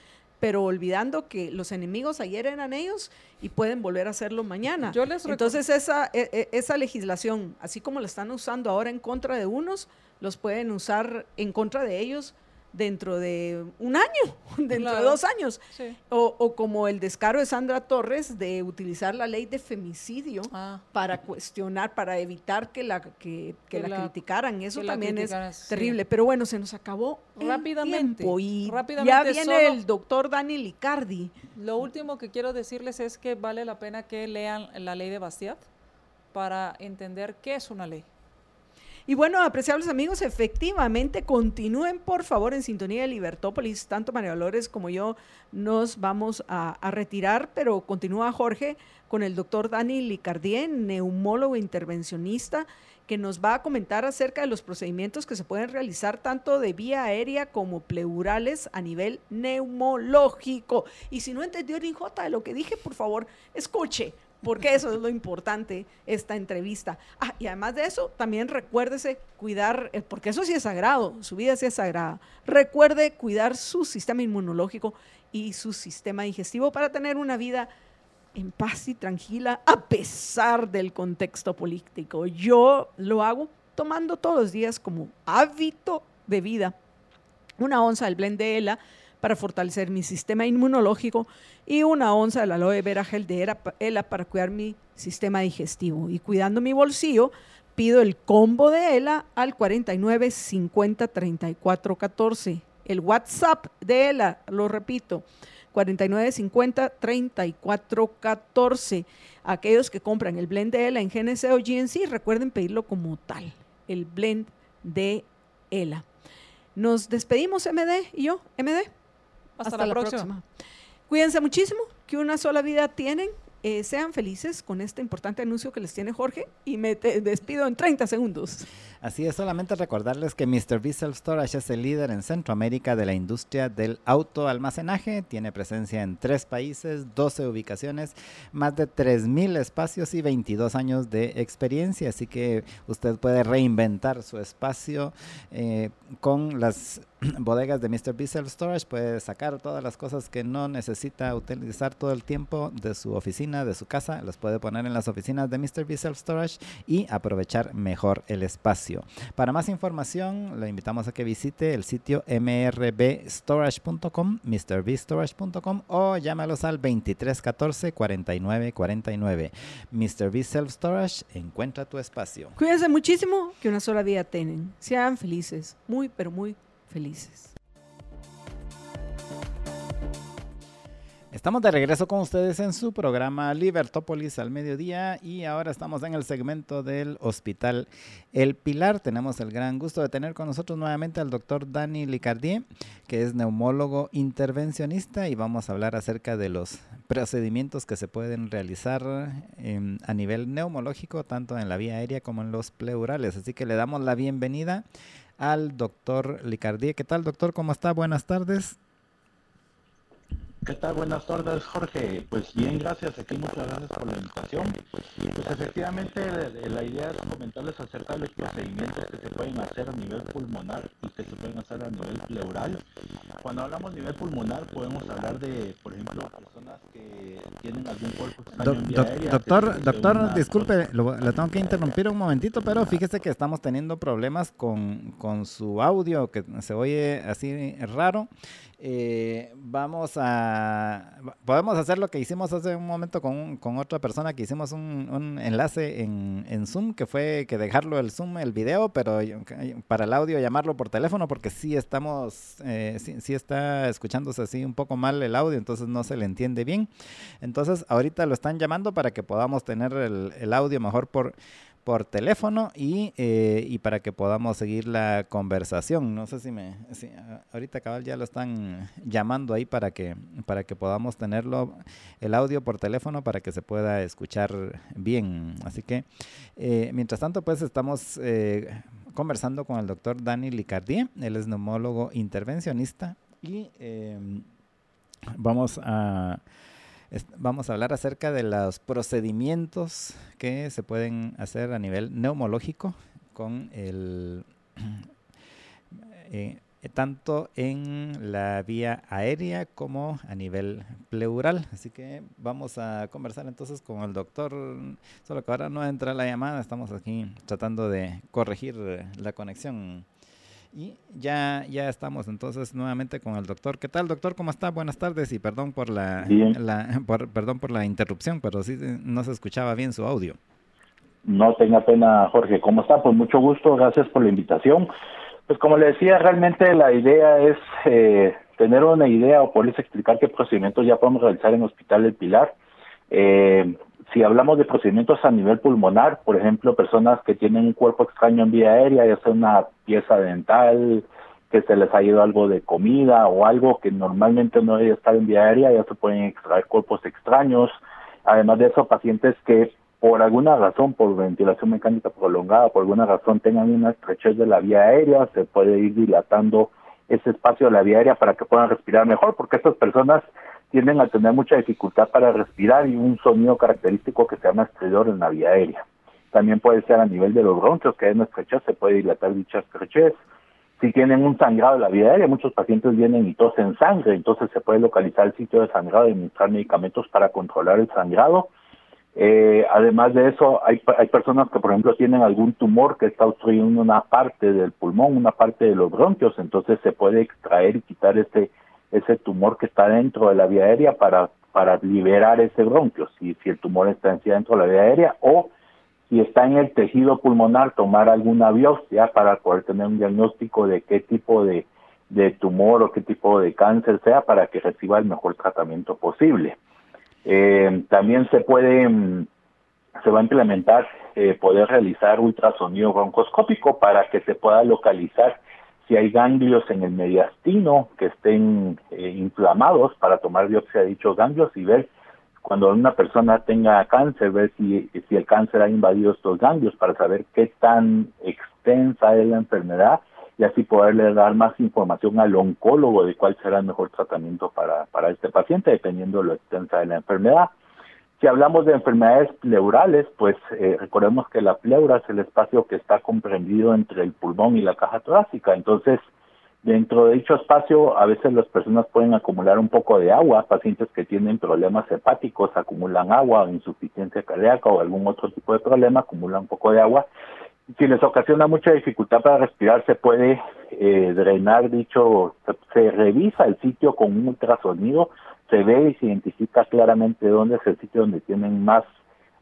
pero olvidando que los enemigos ayer eran ellos y pueden volver a hacerlo mañana. Entonces esa, e, e, esa legislación, así como la están usando ahora en contra de unos, los pueden usar en contra de ellos dentro de un año, dentro de dos años. O, como el descaro de Sandra Torres de utilizar la ley de femicidio ah. para cuestionar, para evitar que la, que, la, criticaran. Eso también es terrible. Pero bueno, se nos acabó rápidamente. y ya viene el doctor Dani Licardi.
Lo último que quiero decirles es que vale la pena que lean la ley de Bastiat para entender qué es una ley.
Y bueno, apreciables amigos, efectivamente, continúen por favor en sintonía de Libertópolis. Tanto María Dolores como yo nos vamos a, retirar, pero continúa Jorge con el doctor Dani Licardien, neumólogo intervencionista, que nos va a comentar acerca de los procedimientos que se pueden realizar tanto de vía aérea como pleurales a nivel neumológico. Y si no entendió ni J de lo que dije, por favor, escuche porque eso es lo importante, esta entrevista. Ah, y además de eso, también recuérdese cuidar, eh, porque eso sí es sagrado, su vida sí es sagrada. Recuerde cuidar su sistema inmunológico y su sistema digestivo para tener una vida en paz y tranquila a pesar del contexto político. Yo lo hago tomando todos los días como hábito de vida una onza del blend de ELA para fortalecer mi sistema inmunológico y una onza de la aloe vera gel de ELA para cuidar mi sistema digestivo. Y cuidando mi bolsillo, pido el combo de ELA al 49 50 34 14. El WhatsApp de ELA, lo repito, 49 50 34 14. Aquellos que compran el blend de ELA en GNC o GNC, recuerden pedirlo como tal, el blend de ELA. Nos despedimos, MD y yo, MD.
Hasta, la, próxima.
Cuídense muchísimo, que una sola vida tienen. Eh, sean felices con este importante anuncio que les tiene Jorge y me despido en 30 segundos.
Así es, solamente recordarles que Mr. Self Storage es el líder en Centroamérica de la industria del autoalmacenaje. Tiene presencia en tres países, 12 ubicaciones, más de 3.000 espacios y 22 años de experiencia. Así que usted puede reinventar su espacio eh, con las bodegas de Mr. B Storage. Puede sacar todas las cosas que no necesita utilizar todo el tiempo de su oficina, de su casa. Las puede poner en las oficinas de Mr. B Storage y aprovechar mejor el espacio. Para más información, le invitamos a que visite el sitio mrbstorage.com, mrbstorage.com o llámalos al 2314 49 49. Mr. B Self Storage, encuentra tu espacio.
Cuídense muchísimo, que una sola vida tienen. Sean felices, muy, pero muy felices.
Estamos de regreso con ustedes en su programa Libertópolis al mediodía y ahora estamos en el segmento del Hospital El Pilar. Tenemos el gran gusto de tener con nosotros nuevamente al doctor Dani Licardier, que es neumólogo intervencionista y vamos a hablar acerca de los procedimientos que se pueden realizar em, a nivel neumológico, tanto en la vía aérea como en los pleurales. Así que le damos la bienvenida al doctor Licardier. ¿Qué tal, doctor? ¿Cómo está? Buenas tardes.
¿Qué tal? Buenas tardes, Jorge. Pues bien, gracias. Aquí muchas gracias por la invitación. Pues efectivamente, la idea es comentarles acerca de los procedimientos que se pueden hacer a nivel pulmonar y que se pueden hacer a nivel pleural. Cuando hablamos de nivel pulmonar, podemos hablar de, por ejemplo, personas que tienen algún cuerpo en vía aérea,
Doctor, doctor, disculpe, lo, le tengo que interrumpir un momentito, pero fíjese que estamos teniendo problemas con, con su audio, que se oye así raro. Eh, vamos a, podemos hacer lo que hicimos hace un momento con, con otra persona, que hicimos un, enlace en, en, Zoom, que fue que dejarlo el Zoom, el video, pero para el audio llamarlo por teléfono, porque sí estamos, eh, sí, está escuchándose así un poco mal el audio, entonces no se le entiende bien. Entonces ahorita lo están llamando para que podamos tener el audio mejor por por teléfono y, eh, y, para que podamos seguir la conversación. No sé si me... Si, ahorita cabal ya lo están llamando ahí para que, para que podamos tenerlo, el audio por teléfono para que se pueda escuchar bien. Así que, eh, mientras tanto, pues estamos eh, conversando con el doctor Dani Licardier. Él es neumólogo intervencionista y vamos a vamos a hablar acerca de los procedimientos que se pueden hacer a nivel neumológico con el eh, tanto en la vía aérea como a nivel pleural. Así que vamos a conversar entonces con el doctor, solo que ahora no entra la llamada, estamos aquí tratando de corregir la conexión. Y ya, ya estamos entonces nuevamente con el doctor. ¿Qué tal, doctor? ¿Cómo está? Buenas tardes y perdón por la, perdón por la interrupción, pero sí no se escuchaba bien su audio.
No tenga pena, Jorge. ¿Cómo está? Pues mucho gusto. Gracias por la invitación. Pues como le decía, realmente la idea es eh, tener una idea o poderles explicar qué procedimientos ya podemos realizar en Hospital del Pilar. Eh, si hablamos de procedimientos a nivel pulmonar, por ejemplo, personas que tienen un cuerpo extraño en vía aérea, ya sea una pieza dental, que se les ha ido algo de comida o algo que normalmente no debe estar en vía aérea, ya se pueden extraer cuerpos extraños. Además de eso, pacientes que por alguna razón, por ventilación mecánica prolongada, por alguna razón tengan una estrechez de la vía aérea, se puede ir dilatando ese espacio de la vía aérea para que puedan respirar mejor, porque estas personas tienden a tener mucha dificultad para respirar y un sonido característico que se llama estridor en la vía aérea. También puede ser a nivel de los bronquios, que hay una estrechez, se puede dilatar dicha estrechez. Si tienen un sangrado en la vía aérea, muchos pacientes vienen y tosen sangre, entonces se puede localizar el sitio de sangrado y administrar medicamentos para controlar el sangrado. Eh, además de eso, hay, hay personas que, por ejemplo, tienen algún tumor que está obstruyendo una parte del pulmón, una parte de los bronquios, entonces se puede extraer y quitar ese ese tumor que está dentro de la vía aérea para, para liberar ese bronquio, si, si el tumor está en dentro de la vía aérea o si está en el tejido pulmonar, tomar alguna biopsia para poder tener un diagnóstico de qué tipo de, de tumor o qué tipo de cáncer sea para que reciba el mejor tratamiento posible. Eh, también se puede, mm, se va a implementar eh, poder realizar ultrasonido broncoscópico para que se pueda localizar si hay ganglios en el mediastino que estén eh, inflamados para tomar biopsia de dichos ganglios y ver cuando una persona tenga cáncer, ver si, si el cáncer ha invadido estos ganglios para saber qué tan extensa es la enfermedad y así poderle dar más información al oncólogo de cuál será el mejor tratamiento para, para este paciente, dependiendo de lo extensa de la enfermedad. Si hablamos de enfermedades pleurales, pues eh, recordemos que la pleura es el espacio que está comprendido entre el pulmón y la caja torácica. Entonces, dentro de dicho espacio, a veces las personas pueden acumular un poco de agua. Pacientes que tienen problemas hepáticos acumulan agua, insuficiencia cardíaca o algún otro tipo de problema, acumulan un poco de agua. Si les ocasiona mucha dificultad para respirar, se puede eh, drenar dicho, se revisa el sitio con un ultrasonido se ve y se identifica claramente dónde es el sitio donde tienen más,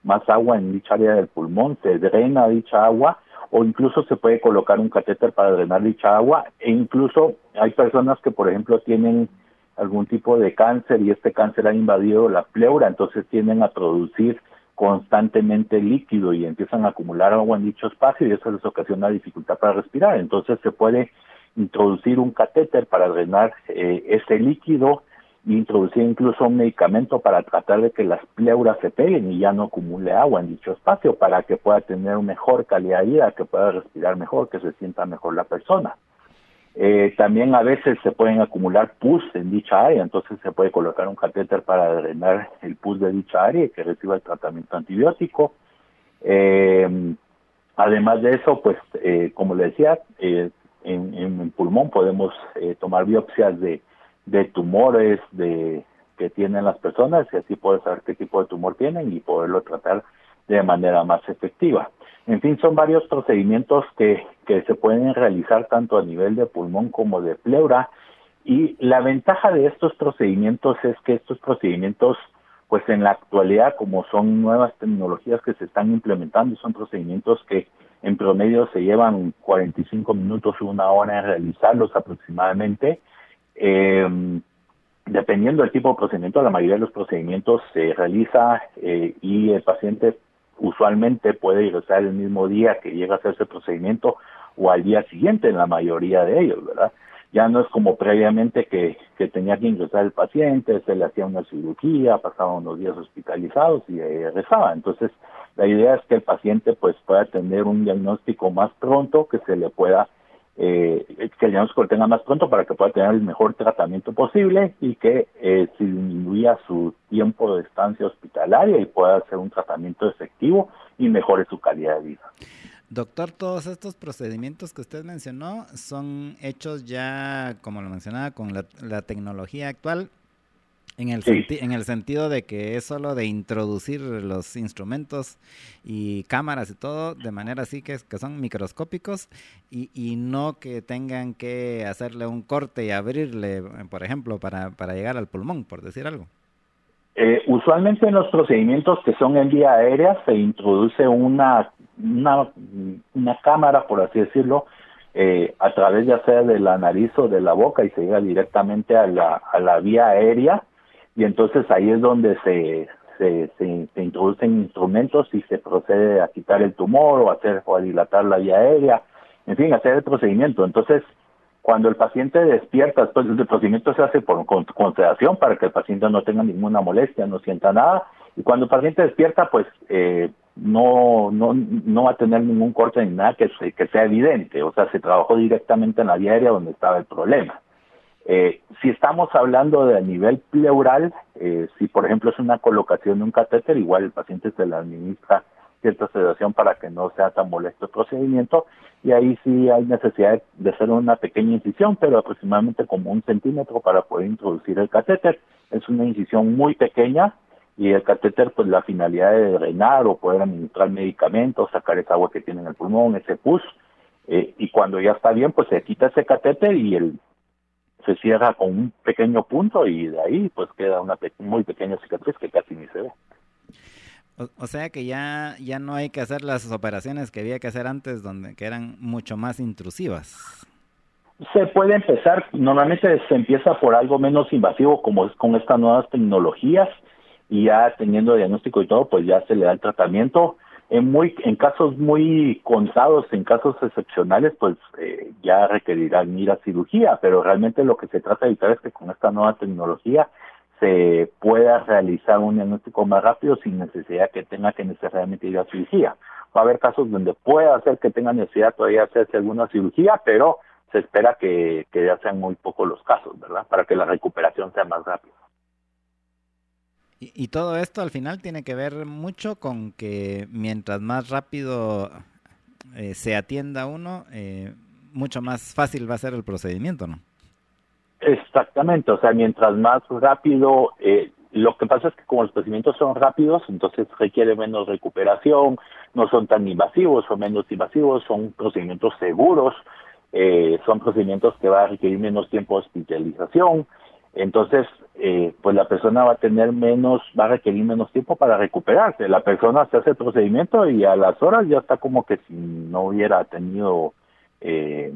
más agua en dicha área del pulmón, se drena dicha agua o incluso se puede colocar un catéter para drenar dicha agua e incluso hay personas que por ejemplo tienen algún tipo de cáncer y este cáncer ha invadido la pleura, entonces tienden a producir constantemente líquido y empiezan a acumular agua en dicho espacio y eso les ocasiona dificultad para respirar. Entonces se puede introducir un catéter para drenar eh, ese líquido introducir incluso un medicamento para tratar de que las pleuras se peguen y ya no acumule agua en dicho espacio para que pueda tener mejor calidad de vida, que pueda respirar mejor, que se sienta mejor la persona. Eh, también a veces se pueden acumular pus en dicha área, entonces se puede colocar un catéter para drenar el pus de dicha área y que reciba el tratamiento antibiótico. Eh, además de eso, pues eh, como le decía, en, en, el pulmón podemos tomar biopsias de de tumores de que tienen las personas y así poder saber qué tipo de tumor tienen y poderlo tratar de manera más efectiva. En fin, son varios procedimientos que, que se pueden realizar tanto a nivel de pulmón como de pleura y la ventaja de estos procedimientos es que estos procedimientos pues en la actualidad como son nuevas tecnologías que se están implementando son procedimientos que en promedio se llevan 45 minutos una hora en realizarlos aproximadamente eh, dependiendo del tipo de procedimiento, la mayoría de los procedimientos se realiza eh, y el paciente usualmente puede ingresar el mismo día que llega a hacerse el procedimiento o al día siguiente en la mayoría de ellos, ¿verdad? Ya no es como previamente que, que tenía que ingresar el paciente, se le hacía una cirugía, pasaba unos días hospitalizados y regresaba. Entonces, la idea es que el paciente pues pueda tener un diagnóstico más pronto, que se le pueda eh, que el diagnóstico lo tenga más pronto para que pueda tener el mejor tratamiento posible y que eh, disminuya su tiempo de estancia hospitalaria y pueda hacer un tratamiento efectivo y mejore su calidad de vida.
Doctor, todos estos procedimientos que usted mencionó son hechos ya, como lo mencionaba, con la tecnología actual en el, en el sentido de que es solo de introducir los instrumentos y cámaras y todo de manera así que, que son microscópicos y, y, no que tengan que hacerle un corte y abrirle, por ejemplo, para, para llegar al pulmón, por decir algo.
Eh, usualmente en los procedimientos que son en vía aérea se introduce una, una, una cámara, por así decirlo, eh, a través ya sea de la nariz o de la boca y se llega directamente a la, a la vía aérea y entonces ahí es donde se, se, se, introducen instrumentos y se procede a quitar el tumor o hacer o a dilatar la vía aérea, en fin, hacer el procedimiento. Entonces, cuando el paciente despierta, después el procedimiento se hace por, con, sedación para que el paciente no tenga ninguna molestia, no sienta nada, y cuando el paciente despierta, pues eh, no, no, no va a tener ningún corte ni nada que, que sea evidente, o sea, se trabajó directamente en la vía aérea donde estaba el problema. Eh, si estamos hablando de nivel pleural, eh, si por ejemplo es una colocación de un catéter, igual el paciente se le administra cierta sedación para que no sea tan molesto el procedimiento y ahí sí hay necesidad de hacer una pequeña incisión, pero aproximadamente como un centímetro para poder introducir el catéter. Es una incisión muy pequeña y el catéter pues la finalidad de drenar o poder administrar medicamentos, sacar esa agua que tiene en el pulmón, ese pus, eh, y cuando ya está bien pues se quita ese catéter y el se cierra con un pequeño punto y de ahí pues queda una muy pequeña cicatriz que casi ni se ve.
O, sea que ya, ya no hay que hacer las operaciones que había que hacer antes, donde que eran mucho más intrusivas.
Se puede empezar, normalmente se empieza por algo menos invasivo, como es con estas nuevas tecnologías, y ya teniendo diagnóstico y todo, pues ya se le da el tratamiento en muy en casos muy contados, en casos excepcionales, pues eh, ya requerirán ir a cirugía, pero realmente lo que se trata de evitar es que con esta nueva tecnología se pueda realizar un diagnóstico más rápido sin necesidad que tenga que necesariamente ir a cirugía. Va a haber casos donde pueda ser que tenga necesidad todavía hacerse alguna cirugía, pero se espera que, que ya sean muy pocos los casos, ¿verdad? Para que la recuperación sea más rápida.
Y, todo esto al final tiene que ver mucho con que mientras más rápido eh, se atienda uno, eh, mucho más fácil va a ser el procedimiento, ¿no?
Exactamente, o sea, mientras más rápido, eh, lo que pasa es que como los procedimientos son rápidos, entonces requiere menos recuperación, no son tan invasivos, son menos invasivos, son procedimientos seguros, eh, son procedimientos que va a requerir menos tiempo de hospitalización, entonces, eh, pues la persona va a tener menos, va a requerir menos tiempo para recuperarse. La persona se hace el procedimiento y a las horas ya está como que si no hubiera tenido eh,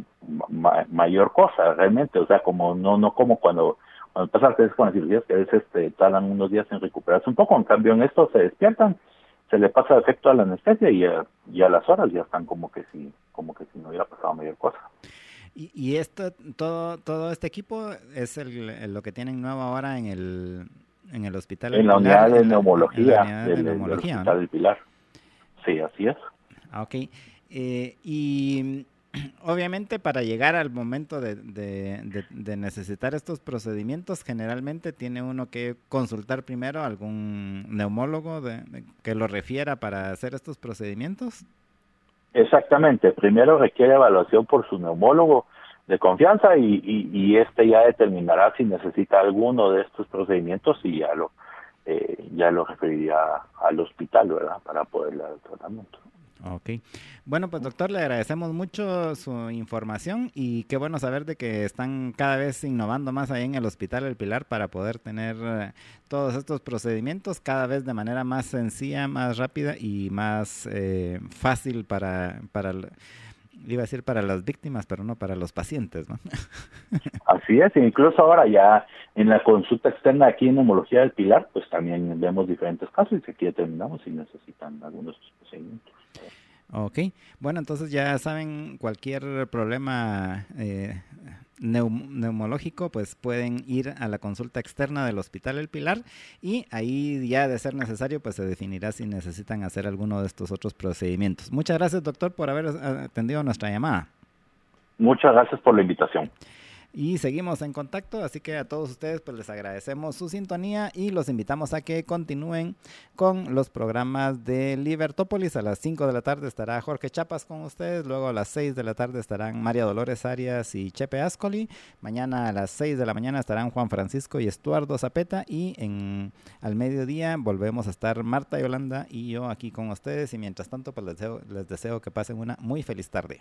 mayor cosa realmente, o sea, como no no como cuando cuando pasa veces con las cirugías que a veces te tardan unos días en recuperarse un poco, en cambio en esto se despiertan, se le pasa efecto a la anestesia y a, y a las horas ya están como que si como que si no hubiera pasado mayor cosa.
Y, y esto, todo, todo este equipo es el, lo que tienen nuevo ahora en el, en el hospital.
En la unidad de neumología, del, hospital del Pilar. Sí, así es.
Ah, ok. Eh, y obviamente para llegar al momento de, de, necesitar estos procedimientos, generalmente tiene uno que consultar primero a algún neumólogo que lo refiera para hacer estos procedimientos.
Exactamente, primero requiere evaluación por su neumólogo de confianza y, y, este ya determinará si necesita alguno de estos procedimientos y ya lo eh, ya lo referiría al hospital, ¿verdad? Para poder dar el tratamiento.
Ok. Bueno, pues doctor, le agradecemos mucho su información y qué bueno saber de que están cada vez innovando más ahí en el Hospital El Pilar para poder tener eh, todos estos procedimientos cada vez de manera más sencilla, más rápida y más eh, fácil para, para, iba a decir para las víctimas, pero no para los pacientes, ¿no?
Así es, incluso ahora ya en la consulta externa aquí en Homología del Pilar, pues también vemos diferentes casos y aquí determinamos si necesitan algunos procedimientos.
Ok, bueno, entonces ya saben, cualquier problema eh, neumológico, pues pueden ir a la consulta externa del Hospital El Pilar y ahí ya de ser necesario, pues se definirá si necesitan hacer alguno de estos otros procedimientos. Muchas gracias, doctor, por haber atendido nuestra llamada.
Muchas gracias por la invitación
y seguimos en contacto, así que a todos ustedes pues les agradecemos su sintonía y los invitamos a que continúen con los programas de Libertópolis. A las 5 de la tarde estará Jorge Chapas con ustedes, luego a las 6 de la tarde estarán María Dolores Arias y Chepe Ascoli, mañana a las 6 de la mañana estarán Juan Francisco y Estuardo Zapeta y en al mediodía volvemos a estar Marta Yolanda y yo aquí con ustedes y mientras tanto pues les deseo, les deseo que pasen una muy feliz tarde.